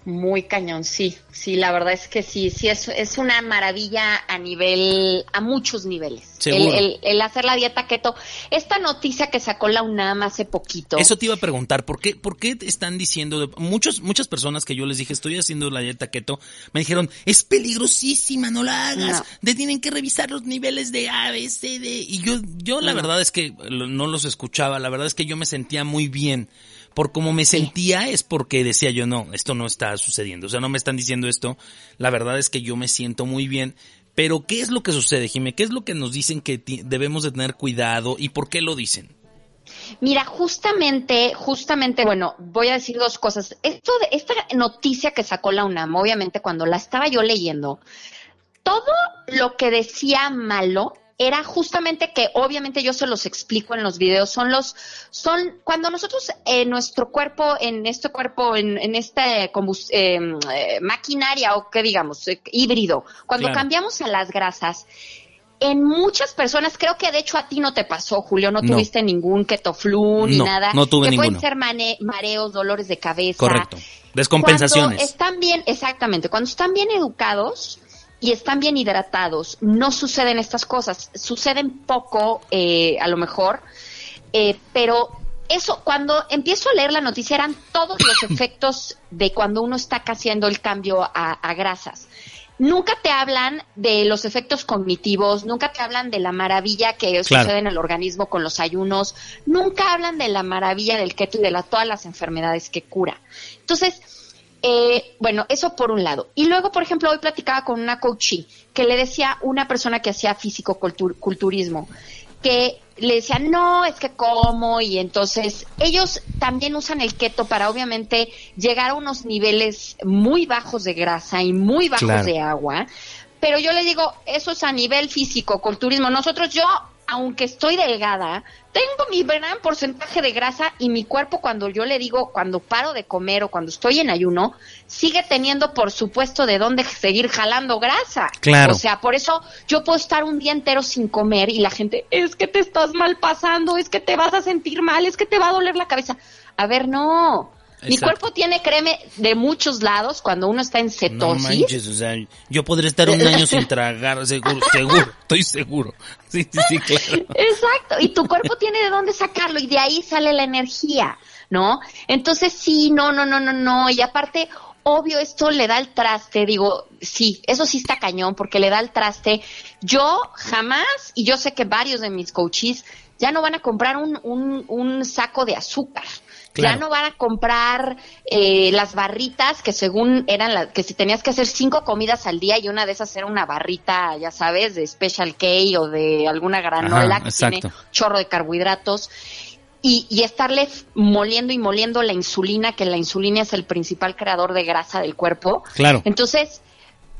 Muy cañón, sí, sí, la verdad es que sí, sí, es, es una maravilla a nivel, a muchos niveles. El, el, el hacer la dieta keto. Esta noticia que sacó la UNAM hace poquito. Eso te iba a preguntar, ¿por qué, por qué están diciendo, de- muchos, muchas personas que yo les dije, estoy haciendo la dieta keto, me dijeron, es peligrosísima, no la hagas, No. te tienen que revisar los niveles de A, B, C, D, y yo, yo la No. verdad es que no los escuchaba, la verdad es que yo me sentía muy bien, por como me sentía es porque decía yo, no, esto no está sucediendo, o sea, no me están diciendo esto, la verdad es que yo me siento muy bien, pero ¿qué es lo que sucede, Jimé? ¿Qué es lo que nos dicen que debemos de tener cuidado y por qué lo dicen? Mira, justamente, justamente, bueno, voy a decir dos cosas. Esto de, esta noticia que sacó la UNAM, obviamente cuando la estaba yo leyendo, todo lo que decía malo era justamente que obviamente yo se los explico en los videos, son los, son cuando nosotros en nuestro cuerpo, en este cuerpo, en, en combus- eh, eh, maquinaria o qué digamos, eh, híbrido, cuando Claro. cambiamos a las grasas, en muchas personas, creo que de hecho a ti no te pasó, Julio, no, No. tuviste ningún ketoflu ni No, nada. no tuve que ninguno. pueden ser mane- mareos, dolores de cabeza. Correcto. Descompensaciones. Cuando están bien, exactamente, cuando están bien educados y están bien hidratados, no suceden estas cosas. Suceden poco, eh, a lo mejor, eh, pero eso, cuando empiezo a leer la noticia, eran todos los efectos de cuando uno está haciendo el cambio a, a grasas. Nunca te hablan de los efectos cognitivos, nunca te hablan de la maravilla que Claro. sucede en el organismo con los ayunos, nunca hablan de la maravilla del keto y de la, todas las enfermedades que cura. Entonces, eh, bueno, eso por un lado. Y luego, por ejemplo, hoy platicaba con una coachee que le decía una persona que hacía físico-culturismo, que le decía, no, es que como, y entonces ellos también usan el keto para obviamente llegar a unos niveles muy bajos de grasa y muy bajos Claro. de agua, pero yo le digo, eso es a nivel físico-culturismo. Nosotros, yo, aunque estoy delgada, tengo mi gran porcentaje de grasa y mi cuerpo cuando yo le digo, cuando paro de comer o cuando estoy en ayuno, sigue teniendo por supuesto de dónde seguir jalando grasa. Claro. O sea, por eso yo puedo estar un día entero sin comer y la gente, es que te estás mal pasando, es que te vas a sentir mal, es que te va a doler la cabeza. A ver, no. Mi cuerpo tiene créeme de muchos lados cuando uno está en No cetosis. manches, o sea, yo podría estar un año sin tragar, seguro, seguro, estoy seguro. Sí, sí, sí, claro. Exacto, y tu cuerpo tiene de dónde sacarlo y de ahí sale la energía, ¿no? Entonces sí, no, no, no, no, no, y aparte, obvio, esto le da el traste, digo, sí, eso sí está cañón, porque le da el traste. Yo jamás, y yo sé que varios de mis coaches ya no van a comprar un, un, un saco de azúcar. Claro. Ya no van a comprar eh, las barritas que según eran las que si tenías que hacer cinco comidas al día y una de esas era una barrita, ya sabes, de Special K o de alguna granola Ajá, que tiene chorro de carbohidratos. Y, y estarle moliendo y moliendo la insulina, que la insulina es el principal creador de grasa del cuerpo. Claro. Entonces,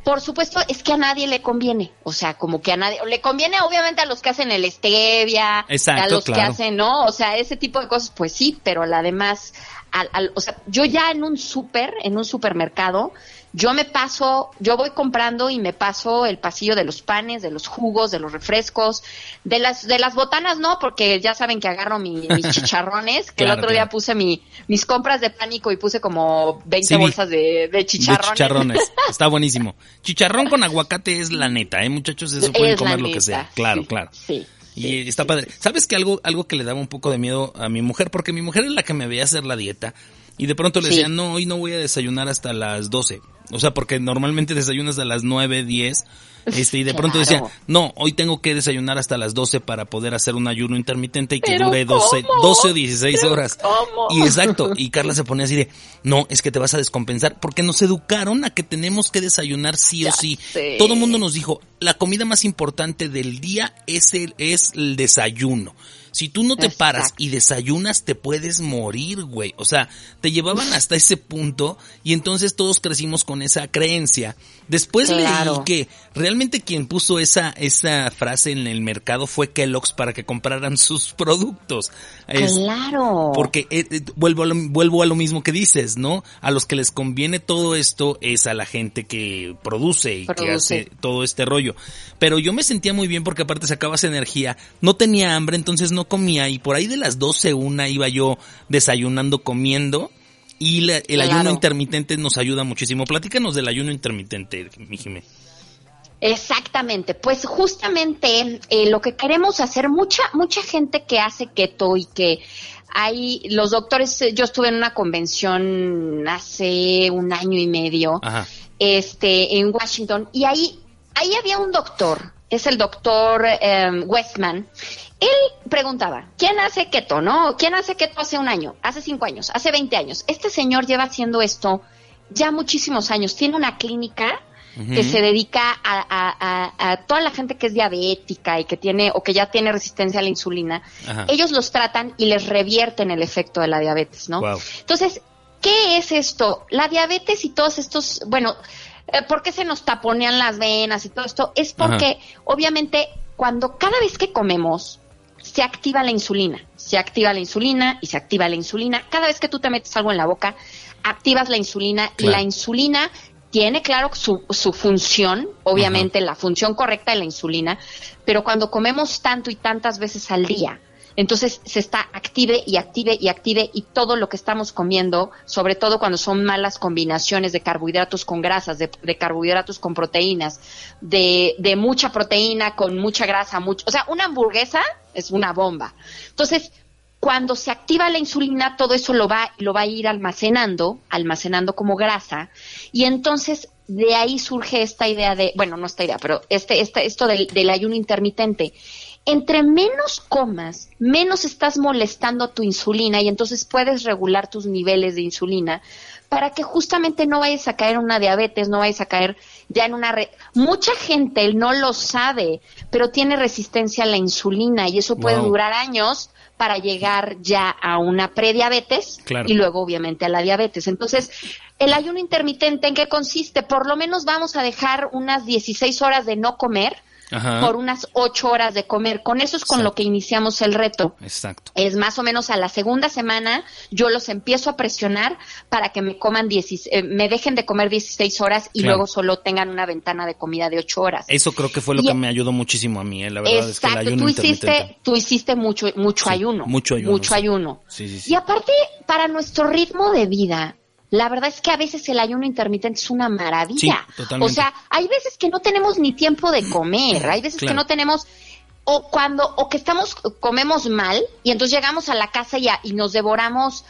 por supuesto, es que a nadie le conviene. O sea, como que a nadie. Le conviene, obviamente, a los que hacen el stevia. Exacto, A los que hacen, ¿no? O sea, ese tipo de cosas, pues sí, pero la demás. al- al- o sea, yo ya en un súper, en un supermercado, yo me paso, yo voy comprando y me paso el pasillo de los panes, de los jugos, de los refrescos, de las de las botanas no, porque ya saben que agarro mi- mis chicharrones, que Claro, el otro día puse mi, mis compras de pánico y puse como 20 Sí, vi. bolsas de, de chicharrones. De chicharrones. Está buenísimo. Chicharrón con aguacate es la neta, ¿eh, muchachos? Eso pueden Es comer lo que sea. Claro, sí, claro. Sí. Y está padre. ¿Sabes que algo, algo que le daba un poco de miedo a mi mujer? Porque mi mujer es la que me veía hacer la dieta. Y de pronto le Sí. decía, no, hoy no voy a desayunar hasta las 12. O sea, porque normalmente desayunas a las 9, 10. Este, y de pronto decía, no, hoy tengo que desayunar hasta las 12 para poder hacer un ayuno intermitente y que ¿Pero dure 12, cómo? 12 o 16 ¿Pero horas. cómo? Y exacto. Y Carla se ponía así de, no, es que te vas a descompensar. Porque nos educaron a que tenemos que desayunar sí o sí. sé. Todo el mundo nos dijo, la comida más importante del día es el, es el desayuno. Si tú no te Exacto. paras y desayunas, te puedes morir, güey. O sea, te llevaban hasta ese punto y entonces todos crecimos con esa creencia. Después Claro. leí que realmente quien puso esa, esa frase en el mercado fue Kellogg's para que compraran sus productos. Es- Claro. porque eh, eh, vuelvo, a lo, vuelvo a lo mismo que dices, ¿no? A los que les conviene todo esto es a la gente que produce y que hace todo este rollo. Pero yo me sentía muy bien porque aparte sacabas energía, no tenía hambre, entonces no comía y por ahí de las 12, una iba yo desayunando, comiendo. Y la- el Claro. ayuno intermitente nos ayuda muchísimo. Platícanos del ayuno intermitente, mi Jimé. Exactamente, pues justamente eh, lo que queremos hacer, mucha, mucha gente que hace keto y que hay, los doctores, yo estuve en una convención hace un año y medio, Ajá. este, en Washington, y ahí, ahí había un doctor, es el doctor em, Westman. Él preguntaba, ¿quién hace keto, no? ¿Quién hace keto hace un año, hace cinco años, hace 20 años? Este señor lleva haciendo esto ya muchísimos años. Tiene una clínica que se dedica a, a- a- a toda la gente que es diabética y que tiene o que ya tiene resistencia a la insulina. Ajá. Ellos los tratan y les revierten el efecto de la diabetes, ¿no? Wow. Entonces, ¿qué es esto? La diabetes y todos estos, bueno, eh, ¿por qué se nos taponean las venas y todo esto? Es porque, obviamente, cuando cada vez que comemos, se activa la insulina. Se activa la insulina y se activa la insulina. Cada vez que tú te metes algo en la boca, activas la insulina y la insulina tiene claro su, su función, obviamente la función correcta de la insulina, pero cuando comemos tanto y tantas veces al día, entonces se está active y active y active y todo lo que estamos comiendo, sobre todo cuando son malas combinaciones de carbohidratos con grasas, de, carbohidratos con proteínas, de, de mucha proteína con mucha grasa, mucho, o sea, una hamburguesa es una bomba. Entonces, cuando se activa la insulina, todo eso lo va, lo va a ir almacenando, almacenando como grasa, y entonces de ahí surge esta idea de, bueno, no esta idea, pero este, este, esto del, del ayuno intermitente. Entre menos comas, menos estás molestando tu insulina y entonces puedes regular tus niveles de insulina para que justamente no vayas a caer en una diabetes, no vayas a caer ya en una... re- Mucha gente no lo sabe, pero tiene resistencia a la insulina y eso puede Wow. durar años para llegar ya a una prediabetes Claro. y luego obviamente a la diabetes. Entonces, el ayuno intermitente, ¿en qué consiste? Por lo menos vamos a dejar unas 16 horas de no comer Ajá. por unas 8 horas de comer. Con eso es con Exacto. lo que iniciamos el reto. Exacto. Es más o menos a la segunda semana yo los empiezo a presionar para que me coman 16, eh, me dejen de comer 16 horas y Claro. luego solo tengan una ventana de comida de 8 horas. Eso creo que fue lo Y- que me ayudó muchísimo a mí, eh, la verdad es que el Exacto, ayuno tú hiciste, tú hiciste mucho, mucho Sí, ayuno. mucho ayuno, Mucho sí. ayuno. Sí, sí, sí. Y aparte, para nuestro ritmo de vida, la verdad es que a veces el ayuno intermitente es una maravilla. Sí. O sea, hay veces que no tenemos ni tiempo de comer, hay veces que no tenemos o cuando o que estamos comemos mal y entonces llegamos a la casa y, a- y nos devoramos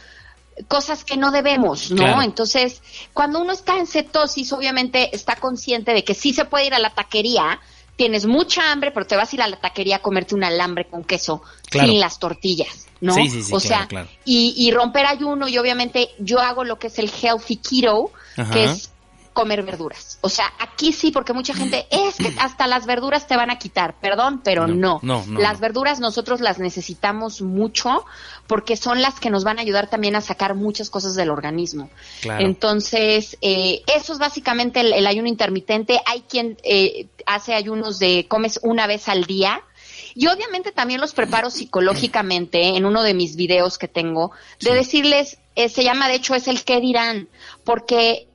cosas que no debemos, ¿no? Claro. Entonces, cuando uno está en cetosis, obviamente está consciente de que sí se puede ir a la taquería, tienes mucha hambre, pero te vas a ir a la taquería a comerte un alambre con queso Claro. sin las tortillas, ¿no? Sí, sí, sí, o claro, sea, claro. Y, y romper ayuno y obviamente yo hago lo que es el healthy keto, Ajá. que es comer verduras. O sea, aquí sí, porque mucha gente, es que hasta las verduras te van a quitar, perdón, pero No, no. no, no, las verduras nosotros las necesitamos mucho porque son las que nos van a ayudar también a sacar muchas cosas del organismo. Claro. Entonces, eh, eso es básicamente el, el ayuno intermitente. Hay quien eh, hace ayunos de comes una vez al día. Y obviamente también los preparo psicológicamente en uno de mis videos que tengo, de decirles, eh, se llama de hecho es el qué dirán, porque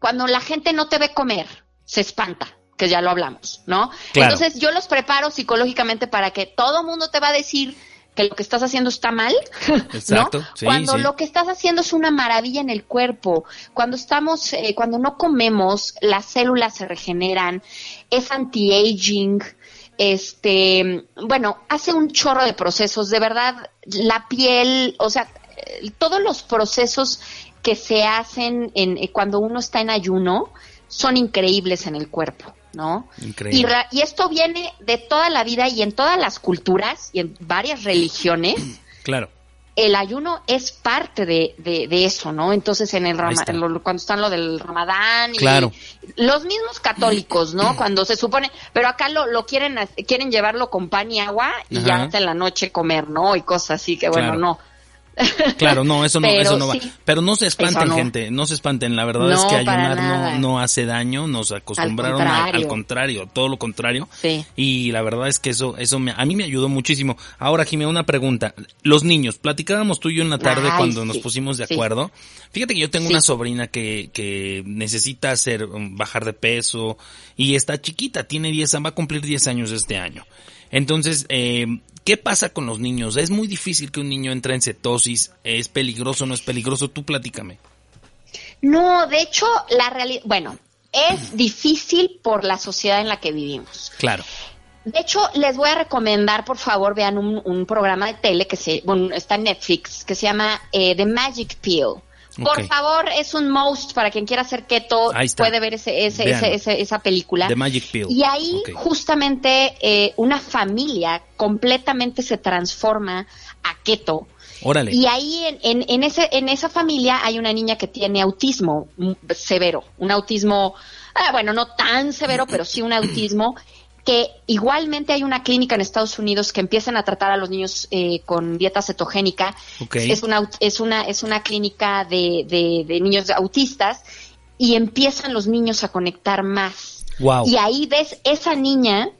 cuando la gente no te ve comer, se espanta, que ya lo hablamos, ¿no? Claro. Entonces yo los preparo psicológicamente para que todo mundo te va a decir que lo que estás haciendo está mal, Exacto, ¿no? sí, cuando sí. lo que estás haciendo es una maravilla en el cuerpo, cuando estamos, eh, cuando no comemos, las células se regeneran, es anti-aging, este, bueno, hace un chorro de procesos, de verdad, la piel, o sea, eh, todos los procesos que se hacen en, eh, cuando uno está en ayuno son increíbles en el cuerpo, ¿no? Increíble. Y, y esto viene de toda la vida y en todas las culturas y en varias religiones Claro. el ayuno es parte de, de, de eso, ¿no? Entonces en el rama- está. en lo- cuando están lo del Ramadán y Claro. los mismos católicos, ¿no? Cuando se supone, pero acá lo, lo quieren llevarlo con pan y agua y Ajá. ya hasta en la noche comer, ¿no? Y cosas así que bueno, Claro. no. Claro, no, eso no, eso no va. sí. Pero no se espanten, no. gente, no se espanten. La verdad No, es que ayunar no, no hace daño, nos acostumbraron a- al contrario. contrario, todo lo contrario. Sí. Y la verdad es que eso, eso me, a mí me ayudó muchísimo. Ahora, Jimena, una pregunta. Los niños, platicábamos tú y yo en la tarde Ay, cuando sí, nos pusimos de acuerdo. Fíjate que yo tengo una sobrina que, que necesita hacer, um, bajar de peso y está chiquita, tiene 10, va a cumplir 10 años este año. Entonces, eh, ¿qué pasa con los niños? Es muy difícil que un niño entre en cetosis. ¿Es peligroso o no es peligroso? Tú platícame. No, de hecho, la realidad, bueno, es difícil por la sociedad en la que vivimos. Claro. De hecho, les voy a recomendar, por favor, vean un, un programa de tele que se, bueno, está en Netflix, que se llama eh, The Magic Pill. Por favor, es un most para quien quiera hacer keto, Ahí está. puede ver ese, ese, ese- ese- esa película. The Magic Pill. Y ahí justamente eh, una familia completamente se transforma a keto. Órale. Y ahí en, en, en ese, en esa familia hay una niña que tiene autismo mm, severo, un autismo, ah, bueno, no tan severo, pero sí un autismo, que igualmente hay una clínica en Estados Unidos que empiezan a tratar a los niños eh, con dieta cetogénica. Es una, es una, es una clínica de, de, de niños autistas y empiezan los niños a conectar más. Wow. Y ahí ves esa niña,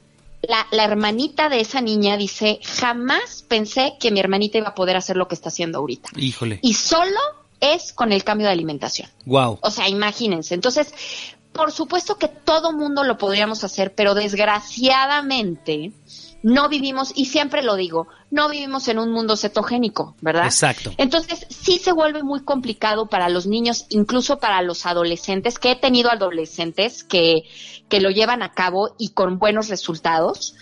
la, la hermanita de esa niña dice, jamás pensé que mi hermanita iba a poder hacer lo que está haciendo ahorita. Híjole. Y solo es con el cambio de alimentación. Wow. O sea, imagínense. Entonces, por supuesto que todo mundo lo podríamos hacer, pero desgraciadamente no vivimos, y siempre lo digo, no vivimos en un mundo cetogénico, ¿verdad? Exacto. Entonces, sí se vuelve muy complicado para los niños, incluso para los adolescentes, que he tenido adolescentes que, que lo llevan a cabo y con buenos resultados.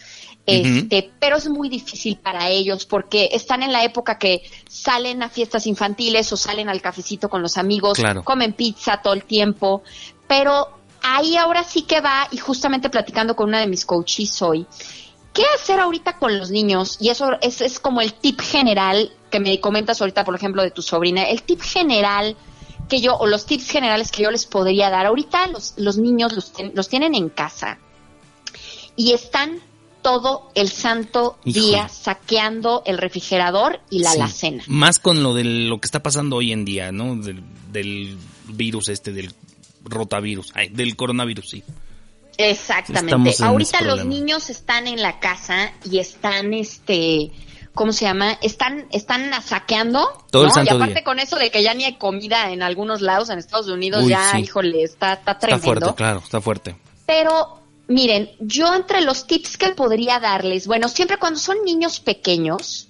Este, pero es muy difícil para ellos porque están en la época que salen a fiestas infantiles o salen al cafecito con los amigos, Claro. comen pizza todo el tiempo, pero ahí ahora sí que va y justamente platicando con una de mis coaches hoy, ¿qué hacer ahorita con los niños? Y eso es, es como el tip general que me comentas ahorita, por ejemplo, de tu sobrina. El tip general que yo, o los tips generales que yo les podría dar. Ahorita los, los niños los, ten- los tienen en casa y están todo el santo Híjole. día saqueando el refrigerador y la Sí. alacena. Más con lo de lo que está pasando hoy en día, ¿no? Del, del virus este, del rotavirus, ay, del coronavirus, sí. Exactamente. Ahorita los niños están en la casa y están, este, ¿cómo se llama? Están, están saqueando. Todo el ¿no? santo y aparte día. con eso de que ya ni hay comida en algunos lados, en Estados Unidos, Uy, ya, sí. híjole, está, está Está tremendo. fuerte, claro, está fuerte. Pero miren, yo entre los tips que podría darles, bueno, siempre cuando son niños pequeños,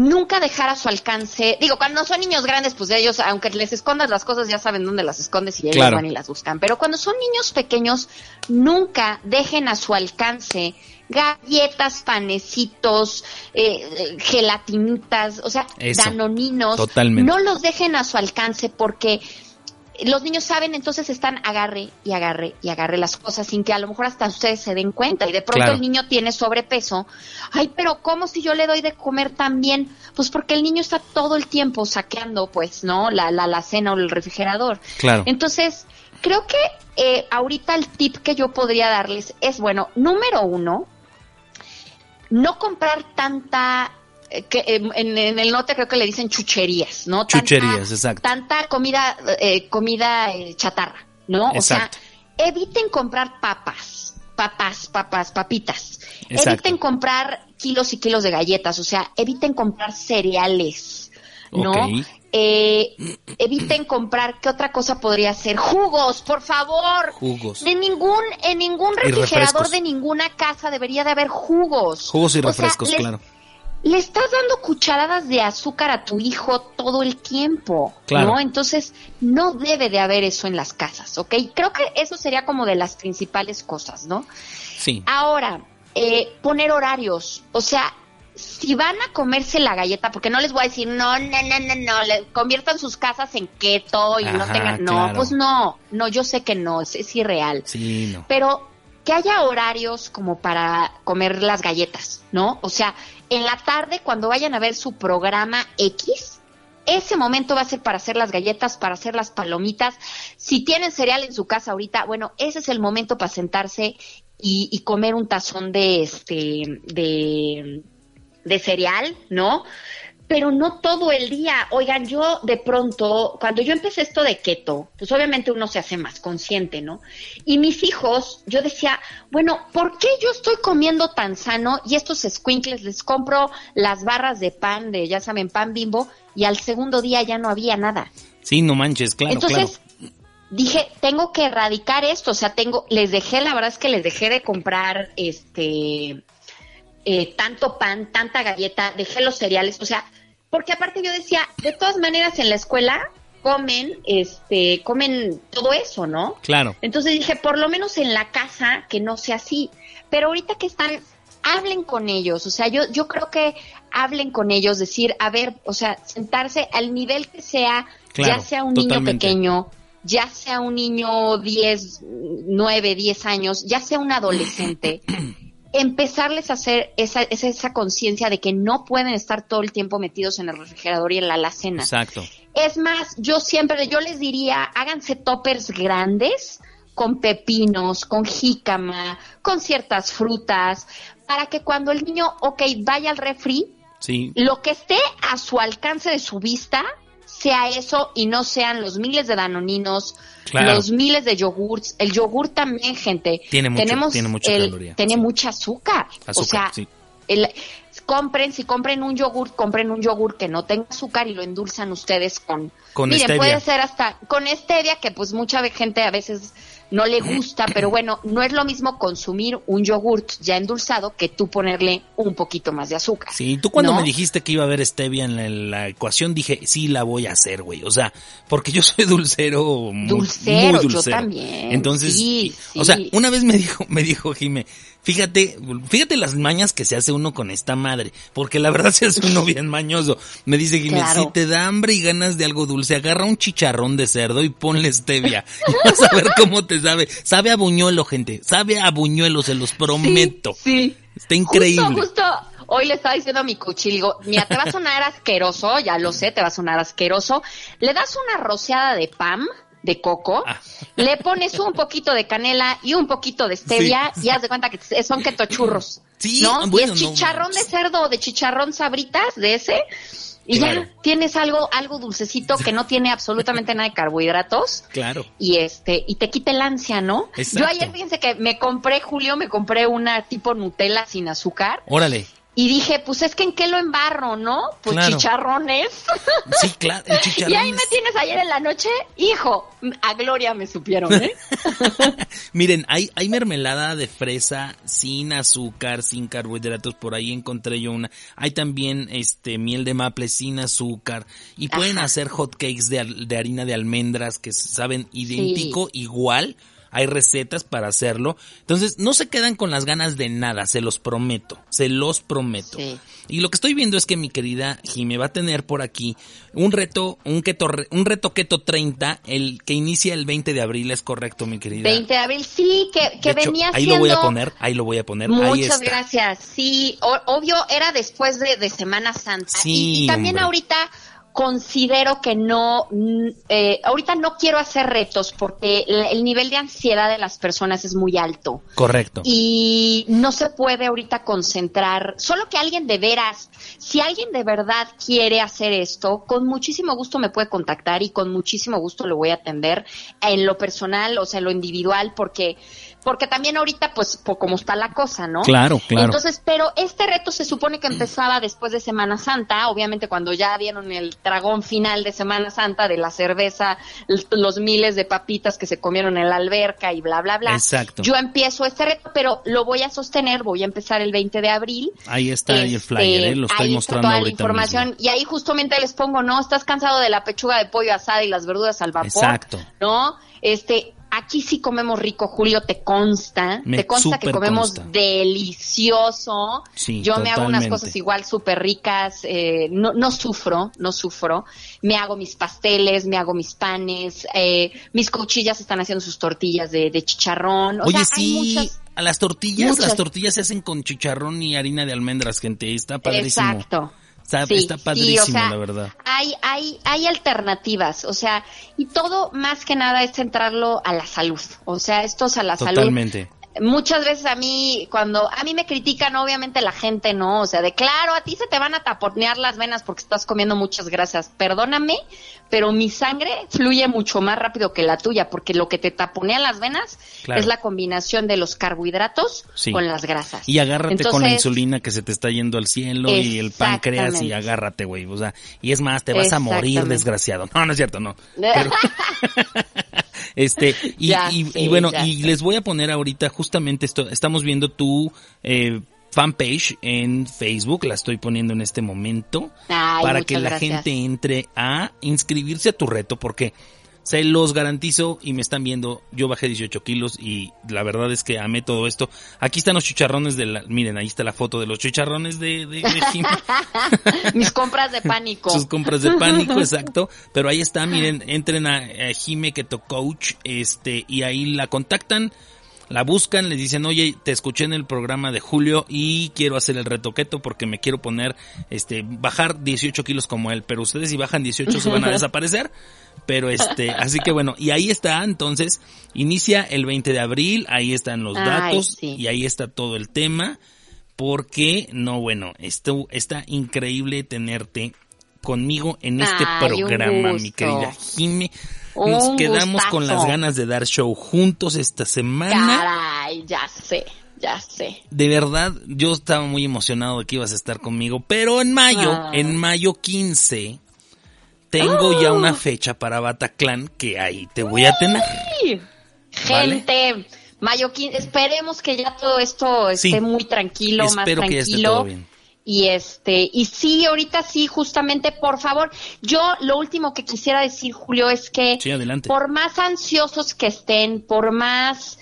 nunca dejar a su alcance, digo, cuando son niños grandes, pues ellos, aunque les escondas las cosas, ya saben dónde las escondes y ellos Claro. van y las buscan. Pero cuando son niños pequeños, nunca dejen a su alcance galletas, panecitos, eh, eh, gelatinitas, o sea, Eso, danoninos. totalmente. No los dejen a su alcance porque los niños saben, entonces están agarre y agarre y agarre las cosas sin que a lo mejor hasta ustedes se den cuenta y de pronto Claro. el niño tiene sobrepeso. Ay, pero ¿cómo si yo le doy de comer también? Pues porque el niño está todo el tiempo saqueando, pues, ¿no? La, la, la cena o el refrigerador. Claro. Entonces, creo que eh, ahorita el tip que yo podría darles es, bueno, número uno, no comprar tanta, que eh, en, en el norte creo que le dicen chucherías, ¿no? Tanta- Chucherías, exacto. Tanta comida, eh, comida eh, chatarra, ¿no? Exacto. O sea, eviten comprar papas, papas, papas, papitas. Exacto. Eviten comprar kilos y kilos de galletas, o sea, eviten comprar cereales, ¿no? Eh, eviten comprar, ¿qué otra cosa podría ser? Jugos, por favor. Jugos. De ningún, en ningún refrigerador de ninguna casa debería de haber jugos. Jugos y O sea, refrescos, les- claro. Le estás dando cucharadas de azúcar a tu hijo todo el tiempo, Claro. ¿no? Entonces, no debe de haber eso en las casas, ¿ok? Creo que eso sería como de las principales cosas, ¿no? Sí. Ahora, eh, poner horarios. O sea, si van a comerse la galleta, porque no les voy a decir, no, no, no, no, no, le- conviertan sus casas en keto y no tengan. No, claro. pues no, no, yo sé que no, es, es irreal. Sí, no. Pero que haya horarios como para comer las galletas, ¿no? O sea, en la tarde, cuando vayan a ver su programa X, ese momento va a ser para hacer las galletas, para hacer las palomitas. Si tienen cereal en su casa ahorita, bueno, ese es el momento para sentarse y, y comer un tazón de este de, de cereal, ¿no? Pero no todo el día. Oigan, yo de pronto, cuando yo empecé esto de keto, pues obviamente uno se hace más consciente, ¿no? Y mis hijos, yo decía, bueno, ¿por qué yo estoy comiendo tan sano y estos squinkles les compro las barras de pan, de ya saben, pan bimbo, y al segundo día ya no había nada? Sí, no manches, claro, Entonces, claro. dije, tengo que erradicar esto, o sea, tengo, les dejé, la verdad es que les dejé de comprar este eh, tanto pan, tanta galleta, dejé los cereales, o sea, porque aparte yo decía, de todas maneras en la escuela comen, este, comen todo eso, ¿no? Claro. Entonces dije, por lo menos en la casa que no sea así. Pero ahorita que están, hablen con ellos. O sea, yo, yo creo que hablen con ellos, decir, a ver, o sea, sentarse al nivel que sea, Claro, ya sea un totalmente. niño pequeño, ya sea un niño 10, 9, 10 años, ya sea un adolescente. empezarles a hacer esa, esa, esa conciencia de que no pueden estar todo el tiempo metidos en el refrigerador y en la alacena. Exacto. Es más, yo siempre, yo les diría, háganse toppers grandes con pepinos, con jícama, con ciertas frutas, para que cuando el niño, ok, vaya al refri, Sí. lo que esté a su alcance de su vista sea eso y no sean los miles de danoninos, Claro. los miles de yogurts. El yogur también, gente. Tiene mucho- tenemos tiene mucha el- caloría, Tiene sí. mucha azúcar. o Azúcar, sea, sí. el- compren, si compren un yogur, compren un yogur que no tenga azúcar y lo endulzan ustedes con... Con miren, stevia. puede ser hasta con stevia, que pues mucha gente a veces no le gusta, pero bueno, no es lo mismo consumir un yogurt ya endulzado que tú ponerle un poquito más de azúcar. Sí, tú cuando ¿no? me dijiste que iba a haber stevia en la, en la ecuación, dije, sí la voy a hacer, güey. O sea, porque yo soy dulcero, muy, Dulcero, muy yo dulcero. también, Entonces, sí, o sea, una vez me dijo, me dijo Jime, fíjate, fíjate las mañas que se hace uno con esta madre, porque la verdad se hace uno bien mañoso. Me dice Jime, Claro. si te da hambre y ganas de algo dulce, agarra un chicharrón de cerdo y ponle stevia. Y vas a ver cómo te sabe. Sabe a buñuelo, gente. Sabe a buñuelo, se los prometo. Sí. Está increíble. Justo, justo hoy le estaba diciendo a mi cuchillo, digo, mira, te va a sonar asqueroso, ya lo sé, te va a sonar asqueroso. Le das una rociada de pam, de coco, Ah. le pones un poquito de canela y un poquito de stevia y haz de cuenta que son ketochurros. Sí, ¿no? bueno, y es no chicharrón de cerdo o de chicharrón sabritas, de ese. Y Claro. ya tienes algo, algo dulcecito que no tiene absolutamente nada de carbohidratos Claro. y este y te quita el ansia, ¿no? Exacto. Yo ayer fíjense que me compré Julio, me compré una tipo Nutella sin azúcar Órale. Y dije, pues es que en qué lo embarro, ¿no? Pues Claro. chicharrones. Sí, claro, y ahí me es- tienes ayer en la noche, hijo, a Gloria me supieron, ¿eh? Miren, hay, hay mermelada de fresa sin azúcar, sin carbohidratos, por ahí encontré yo una. Hay también este miel de maple sin azúcar y pueden Ajá. hacer hot cakes de, de harina de almendras que saben idéntico, igual hay recetas para hacerlo. Entonces, no se quedan con las ganas de nada, se los prometo, se los prometo. Sí. Y lo que estoy viendo es que mi querida Jime va a tener por aquí un reto, un keto, un reto keto 30, el que inicia el 20 de abril, es correcto, mi querida. 20 de abril, sí, que, que De hecho, venía ahí siendo... lo voy a poner, ahí lo voy a poner, ahí Muchas está. gracias. Sí, o- obvio era después de, de Semana Santa. Sí, y, y también hombre. ahorita considero que no, mm, eh, ahorita no quiero hacer retos porque el, el nivel de ansiedad de las personas es muy alto. Correcto. Y no se puede ahorita concentrar, solo que alguien de veras, si alguien de verdad quiere hacer esto, con muchísimo gusto me puede contactar y con muchísimo gusto lo voy a atender en lo personal, o sea, en lo individual, porque porque también ahorita pues po- como está la cosa, ¿no? Claro, claro. Entonces, pero este reto se supone que empezaba después de Semana Santa, obviamente cuando ya dieron el tragón final de Semana Santa de la cerveza, los miles de papitas que se comieron en la alberca y bla bla bla. Exacto. Yo empiezo este reto, pero lo voy a sostener, voy a empezar el 20 de abril. Ahí está ahí el flyer, ¿eh? lo estoy ahí está mostrando toda la información mismo. y ahí justamente les pongo, ¿no? Estás cansado de la pechuga de pollo asada y las verduras al vapor, Exacto. ¿no? Este, aquí sí comemos rico, Julio, te consta, Me te consta que comemos consta. delicioso. Sí, Yo me hago unas cosas igual súper ricas, eh, no, no sufro, no sufro. Me hago mis pasteles, me hago mis panes, eh, mis cuchillas están haciendo sus tortillas de, de chicharrón. O Oye, sea, hay sí, muchas- a las tortillas, muchas- las tortillas se hacen con chicharrón y harina de almendras, gente, está padrísimo. Exacto. Está, Sí, está sí, padrísimo, o sea, la verdad. Hay, hay, hay alternativas, o sea, y todo más que nada es centrarlo a la salud. O sea, esto es a la salud. Totalmente. Muchas veces a mí, cuando a mí me critican, obviamente la gente no, o sea, de claro, a ti se te van a taponear las venas porque estás comiendo muchas grasas. Perdóname, pero mi sangre fluye mucho más rápido que la tuya, porque lo que te taponea las venas Claro. es la combinación de los carbohidratos Sí. con las grasas. Y agárrate con la insulina que se te está yendo al cielo y el páncreas y agárrate, güey. O sea, y es más, te vas a morir desgraciado. No, no es cierto, no. Pero- este, y, Ya y, y bueno, ya y les voy a poner ahorita justamente esto, estamos viendo tu eh, fanpage en Facebook, la estoy poniendo en este momento, Ay, para que la gracias. gente entre a inscribirse a tu reto, porque se los garantizo y me están viendo, yo bajé 18 kilos y la verdad es que amé todo esto. Aquí están los chicharrones de la, miren, ahí está la foto de los chicharrones de, de, de. Mis compras de pánico. sus compras de pánico, exacto. Pero ahí está, miren, entren a, a Jime Keto Coach, este, y ahí la contactan, la buscan, les dicen, oye, te escuché en el programa de Julio y quiero hacer el reto keto porque me quiero poner, este, bajar 18 kilos como él, pero ustedes si bajan 18 se van a desaparecer. Pero este, así que bueno, y ahí está, entonces, inicia el 20 de abril, ahí están los Ay, datos sí. y ahí está todo el tema porque no, bueno, esto está increíble tenerte conmigo en este Ay, programa, mi querida Jime. Nos Un quedamos con las ganas de dar show juntos esta semana. Caray, ya sé, ya sé. De verdad, yo estaba muy emocionado de que ibas a estar conmigo, pero en mayo, Ah. en mayo 15, tengo ya ¡Oh! una fecha para Bataclan que ahí te voy a tener. Gente, Mayo 15, esperemos que ya todo esto esté Sí. muy tranquilo, más Espero que ya esté tranquilo. todo bien. Y este, y sí, ahorita sí, justamente, por favor, yo lo último que quisiera decir, Julio, es que Sí, por más ansiosos que estén, por más,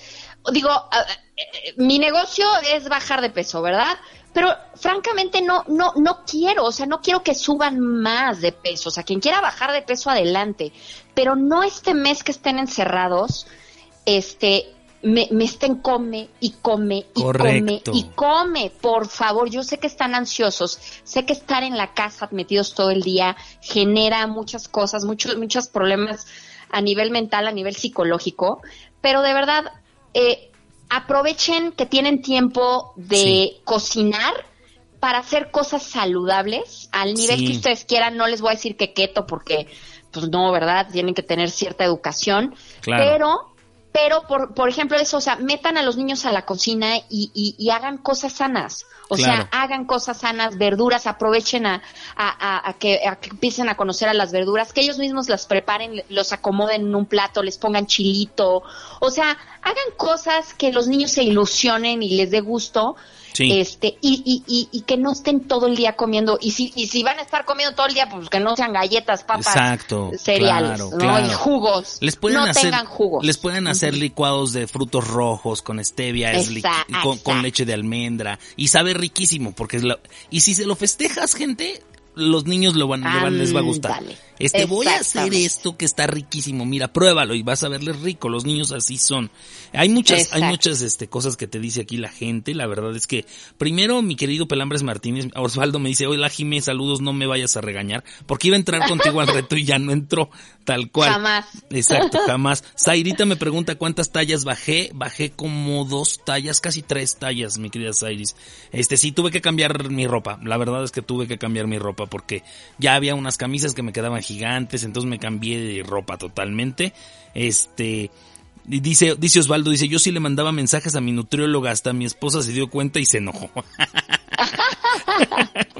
digo, mi negocio es bajar de peso, ¿verdad? Pero francamente no, no, no quiero, o sea, no quiero que suban más de peso, o sea, quien quiera bajar de peso adelante, pero no este mes que estén encerrados, este, me, me estén come y come y Correcto. come y come, por favor. Yo sé que están ansiosos, sé que estar en la casa metidos todo el día genera muchas cosas, muchos, muchos problemas a nivel mental, a nivel psicológico, pero de verdad, eh, aprovechen que tienen tiempo de Sí. cocinar para hacer cosas saludables al nivel Sí. que ustedes quieran. No les voy a decir que keto porque, pues no, ¿verdad? Tienen que tener cierta educación. Claro. Pero, pero por, por ejemplo, eso, o sea, metan a los niños a la cocina y, y, y hagan cosas sanas. O Claro. sea, hagan cosas sanas, verduras, aprovechen a, a, a- a que, a que empiecen a conocer a las verduras, que ellos mismos las preparen, los acomoden en un plato, les pongan chilito. O sea, hagan cosas que los niños se ilusionen y les dé gusto. Sí. este, y, y, y, y que no estén todo el día comiendo, y si, y si van a estar comiendo todo el día, pues que no sean galletas, papas, Exacto, cereales, claro, ¿no? claro. Y jugos. Les pueden no hacer, tengan jugos. les pueden hacer licuados de frutos rojos con stevia, Exacto, con, leche de almendra y sabe riquísimo porque es la, y si se lo festejas gente, los niños lo van, le van- les va a gustar. Este voy a hacer esto que está riquísimo, mira, pruébalo y vas a verles rico, los niños así son. Hay muchas, hay muchas este cosas que te dice aquí la gente, la verdad es que primero mi querido Pelambres Martínez, Osvaldo me dice, "Hola Jimé, saludos, no me vayas a regañar", porque iba a entrar contigo al reto y ya no entró, tal cual. Jamás. Exacto, jamás. Zairita me pregunta cuántas tallas bajé. Bajé como dos tallas, casi tres tallas, mi querida Zairis. Este, sí, tuve que cambiar mi ropa. La verdad es que tuve que cambiar mi ropa porque ya había unas camisas que me quedaban gigantes, entonces me cambié de ropa totalmente. Este, dice, dice Osvaldo, dice, yo sí le mandaba mensajes a mi nutrióloga, hasta mi esposa se dio cuenta y se enojó.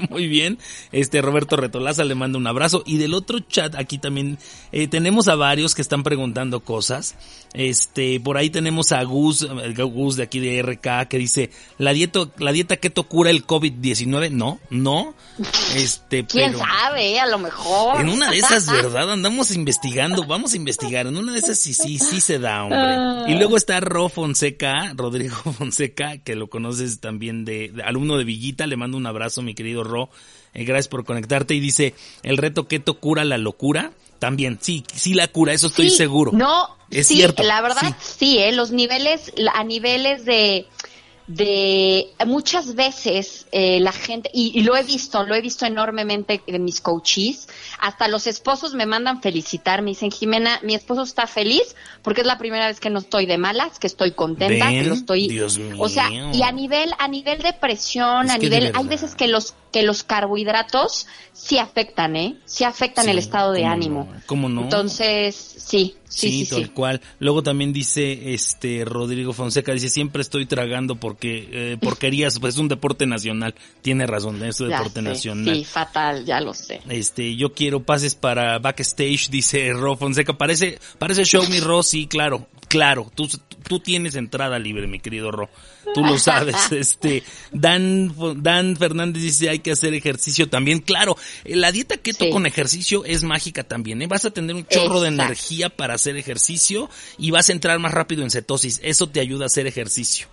Muy bien. Este Roberto Retolaza le manda un abrazo. Y del otro chat, aquí también eh, tenemos a varios que están preguntando cosas. Este, por ahí tenemos a Gus, Gus de aquí de RK, que dice, la dieta, la dieta keto cura el COVID-19. No, no. Este, ¿Quién pero sabe? A lo mejor. en una de esas, ¿verdad? Andamos investigando, vamos a investigar. En una de esas sí, sí, sí se da, hombre. Y luego está Ro Fonseca, Rodrigo Fonseca, que lo conoces también de, de alumno de Villita. Le mando un abrazo, mi querido Ro. Eh, gracias por conectarte. Y dice, el reto keto cura la locura. También, sí, sí la cura, eso estoy Sí, seguro. No, Es sí, cierto, La verdad, sí, ¿eh? los niveles, a niveles de, de muchas veces eh, la gente, y, y lo he visto, lo he visto enormemente en mis coaches, hasta los esposos me mandan felicitar, me dicen, Jimena, mi esposo está feliz porque es la primera vez que no estoy de malas, que estoy contenta, que ¿Ven? lo estoy... Dios mío. O sea, y a nivel, a nivel de presión, Es a que de nivel, hay veces que los, que los carbohidratos sí afectan, ¿eh? Sí afectan Sí, el estado de ánimo. no, cómo no. Entonces, sí, sí, sí, sí. tal cual. Luego también dice este Rodrigo Fonseca, dice, siempre estoy tragando porque eh, porquerías, pues es un deporte nacional. Tiene razón, es un deporte sé, nacional. Sí, fatal, ya lo sé. Este, yo quiero pases para backstage, dice Ro Fonseca. Parece, parece show mi Ro, sí, claro, claro. Tú, tú tienes entrada libre, mi querido Ro. Tú lo sabes. Este, Dan, Dan Fernández dice hay que hacer ejercicio también. Claro, eh, la dieta keto Sí. con ejercicio es mágica también, ¿eh? Vas a tener un chorro de energía para hacer ejercicio y vas a entrar más rápido en cetosis. Eso te ayuda a hacer ejercicio.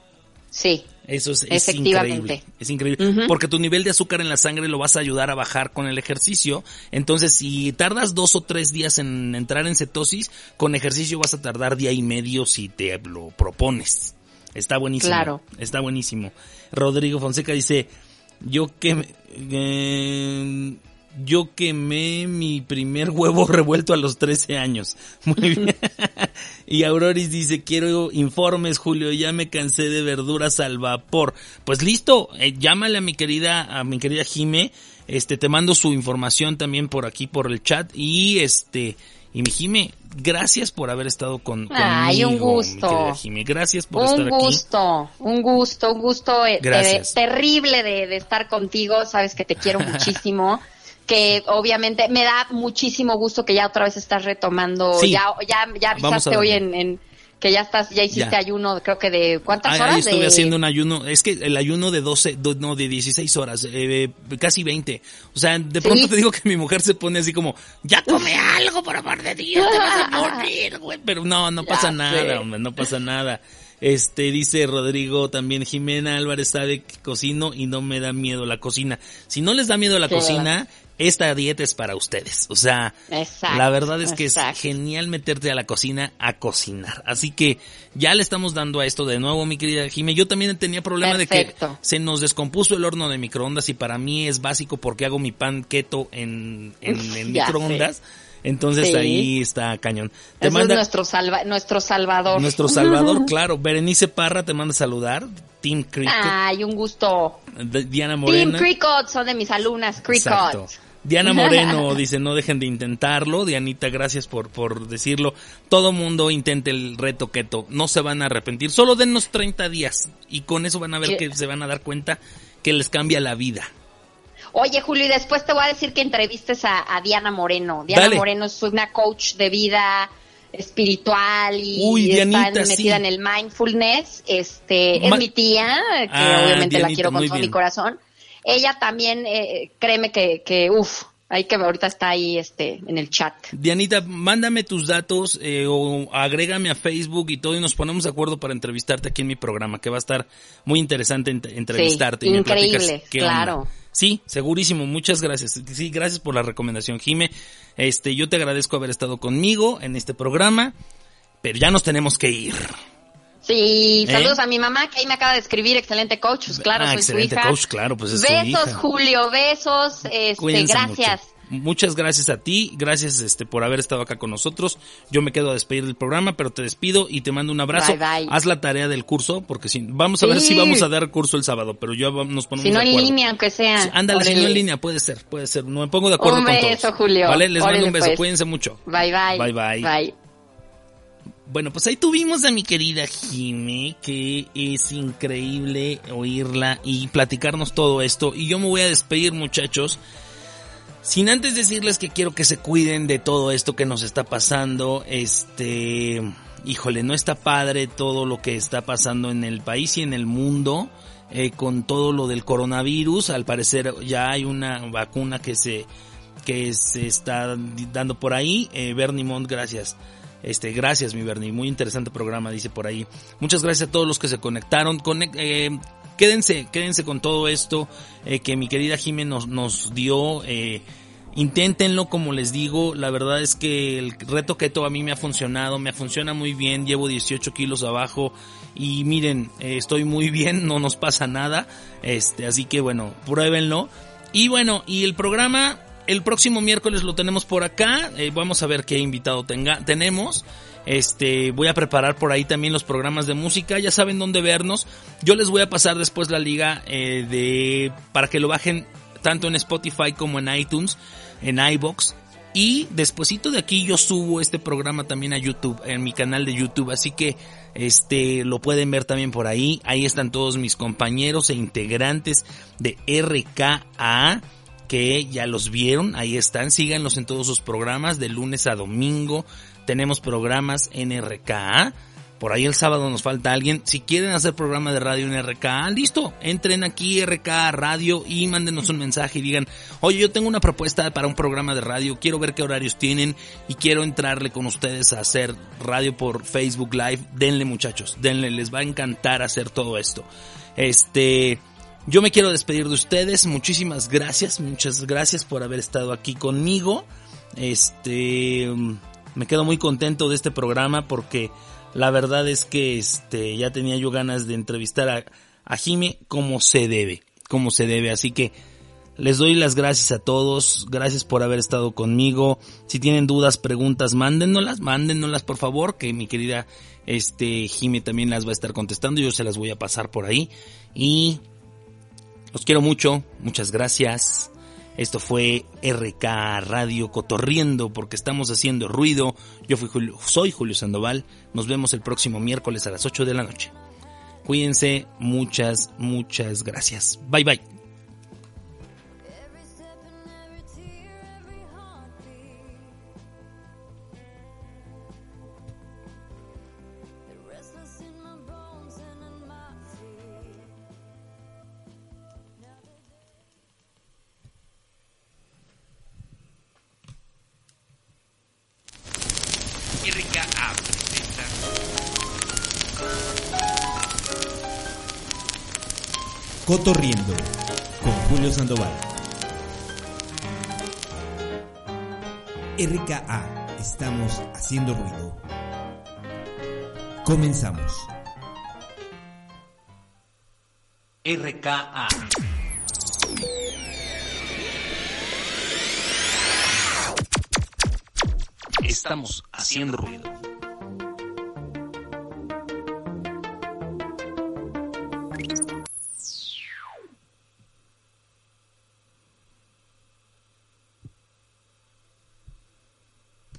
Sí, Eso es, es increíble. Es increíble. Porque tu nivel de azúcar en la sangre lo vas a ayudar a bajar con el ejercicio. Entonces, si tardas dos o tres días en entrar en cetosis, con ejercicio vas a tardar día y medio si te lo propones. Está buenísimo. Claro. Está buenísimo. Rodrigo Fonseca dice, yo que eh, yo quemé mi primer huevo revuelto a los 13 años. Muy bien. y Auroris dice, quiero informes, Julio, ya me cansé de verduras al vapor. Pues listo, eh, llámale a mi querida, a mi querida Jime, este, te mando su información también por aquí, por el chat, y este, y mi Jime, gracias por haber estado con, Ay, un conmigo, gusto. mi querida Jime. Gracias por un estar aquí. gusto, un gusto, un gusto eh, terrible de, de estar contigo, sabes que te quiero muchísimo. Que obviamente me da muchísimo gusto que ya otra vez estás retomando, Sí. ya, ya, ya avisaste hoy en, en que ya estás, ya hiciste Ya. ayuno, creo que de cuántas Ahí, horas ahí estuve de haciendo un ayuno, es que el ayuno de 12, do- no, de 16 horas, eh, casi 20. O sea, de Sí. pronto te digo que mi mujer se pone así como, ya come algo, por amor de Dios, te vas a morir, güey. Pero no, no Ya pasa sé. nada, hombre, no pasa nada. Este, dice Rodrigo también, Jimena Álvarez sabe que cocino y no me da miedo la cocina. Si no les da miedo la Sí. cocina, esta dieta es para ustedes. O sea, Exacto, la verdad es que exacto. es genial meterte a la cocina a cocinar. Así que ya le estamos dando a esto de nuevo, mi querida Jime. Yo también tenía problema de que se nos descompuso el horno de microondas y para mí es básico porque hago mi pan keto en, microondas. Entonces Sí. ahí está cañón. Te Eso manda es nuestro salva, nuestro salvador. nuestro Salvador, claro. Berenice Parra te manda a saludar. Team Cricket. Ay, un gusto. Diana Morena. Cricket son de mis alumnas. Exacto. Diana Moreno dice, no dejen de intentarlo. Dianita, gracias por, por decirlo. Todo mundo intente el reto keto. No se van a arrepentir. Solo denos 30 días. Y con eso van a ver ¿Qué? que se van a dar cuenta que les cambia la vida. Oye, Julio, y después te voy a decir que entrevistes a, a Diana Moreno. Diana Dale. Moreno es una coach de vida espiritual y Uy, está metida sí. en el mindfulness, este, es Ma- mi tía, que Ah, obviamente la quiero con todo mi corazón. Ella también, eh, créeme que, que uff, hay que ahorita está ahí, este, en el chat. Dianita, mándame tus datos eh, o agrégame a Facebook y todo y nos ponemos de acuerdo para entrevistarte aquí en mi programa, que va a estar muy interesante ent- entrevistarte. y increíble, onda. claro. Sí, segurísimo, muchas gracias. Sí, gracias por la recomendación, Jime. Este, yo te agradezco haber estado conmigo en este programa, pero ya nos tenemos que ir. Sí, ¿Eh? saludos a mi mamá que ahí me acaba de escribir, excelente coach, pues claro, Ah, soy excelente su hija. coach, claro, pues es tu besos, hija. Julio, besos, este, gracias. mucho. Muchas gracias a ti, gracias este por haber estado acá con nosotros. Yo me quedo a despedir del programa, pero te despido y te mando un abrazo. Bye, bye. Haz la tarea del curso, porque si vamos a ver si vamos a dar curso el sábado, pero ya va- nos ponemos Si no de en línea, aunque sea. Sí, Ándale, si no en línea, puede ser, puede ser. No me pongo de acuerdo Un con todos. beso, Julio. Vale, les mando un beso, pues. cuídense mucho. Bye, bye. Bye, bye. Bye. Bueno, pues ahí tuvimos a mi querida Jime, que es increíble oírla y platicarnos todo esto. Y yo me voy a despedir, muchachos. Sin antes decirles que quiero que se cuiden de todo esto que nos está pasando. Este, híjole, no está padre todo lo que está pasando en el país y en el mundo. eh, con todo lo del coronavirus, al parecer ya hay una vacuna que se, que se está dando por ahí. Eh, Bernie Mont, gracias. Este, gracias mi Bernie, muy interesante programa, dice por ahí. Muchas gracias a todos los que se conectaron. Conec- eh, quédense, quédense con todo esto eh, que mi querida Jimé nos, dio. Eh, inténtenlo como les digo, la verdad es que el reto keto a mí me ha funcionado, me funciona muy bien, llevo 18 kilos abajo y miren, eh, estoy muy bien, no nos pasa nada, este, así que bueno, pruébenlo. Y bueno, y el programa el próximo miércoles lo tenemos por acá. eh, vamos a ver qué invitado tenga, tenemos. Este, voy a preparar por ahí también los programas de música. Ya saben dónde vernos. Yo les voy a pasar después la liga eh, de para que lo bajen tanto en Spotify como en iTunes, en iBox. Y despuesito de aquí yo subo este programa también a YouTube, en mi canal de YouTube. Así que este lo pueden ver también por ahí. Ahí están todos mis compañeros e integrantes de RKA que ya los vieron, ahí están, síganlos en todos sus programas, de lunes a domingo, tenemos programas en RKA, por ahí el sábado nos falta alguien, si quieren hacer programa de radio en RKA, listo, entren aquí RKA Radio y mándenos un mensaje y digan, oye yo tengo una propuesta para un programa de radio, quiero ver qué horarios tienen y quiero entrarle con ustedes a hacer radio por Facebook Live, denle muchachos, denle, les va a encantar hacer todo esto. Este, yo me quiero despedir de ustedes. Muchísimas gracias, muchas gracias por haber estado aquí conmigo. Este, me quedo muy contento de este programa porque la verdad es que este ya tenía yo ganas de entrevistar a, a Jime como se debe, como se debe. Así que les doy las gracias a todos, gracias por haber estado conmigo. Si tienen dudas, preguntas, mándennolas, mándennolas por favor, que mi querida este Jime también las va a estar contestando, yo se las voy a pasar por ahí y los quiero mucho, muchas gracias. Esto fue RK Radio Cotorriendo porque estamos haciendo ruido. Yo fui Julio, soy Julio Sandoval. Nos vemos el próximo miércoles a las 8 de la noche. Cuídense, muchas, muchas gracias. Bye bye. Cotorriendo con Julio Sandoval. RKA, estamos haciendo ruido. Comenzamos. RKA. Estamos haciendo ruido.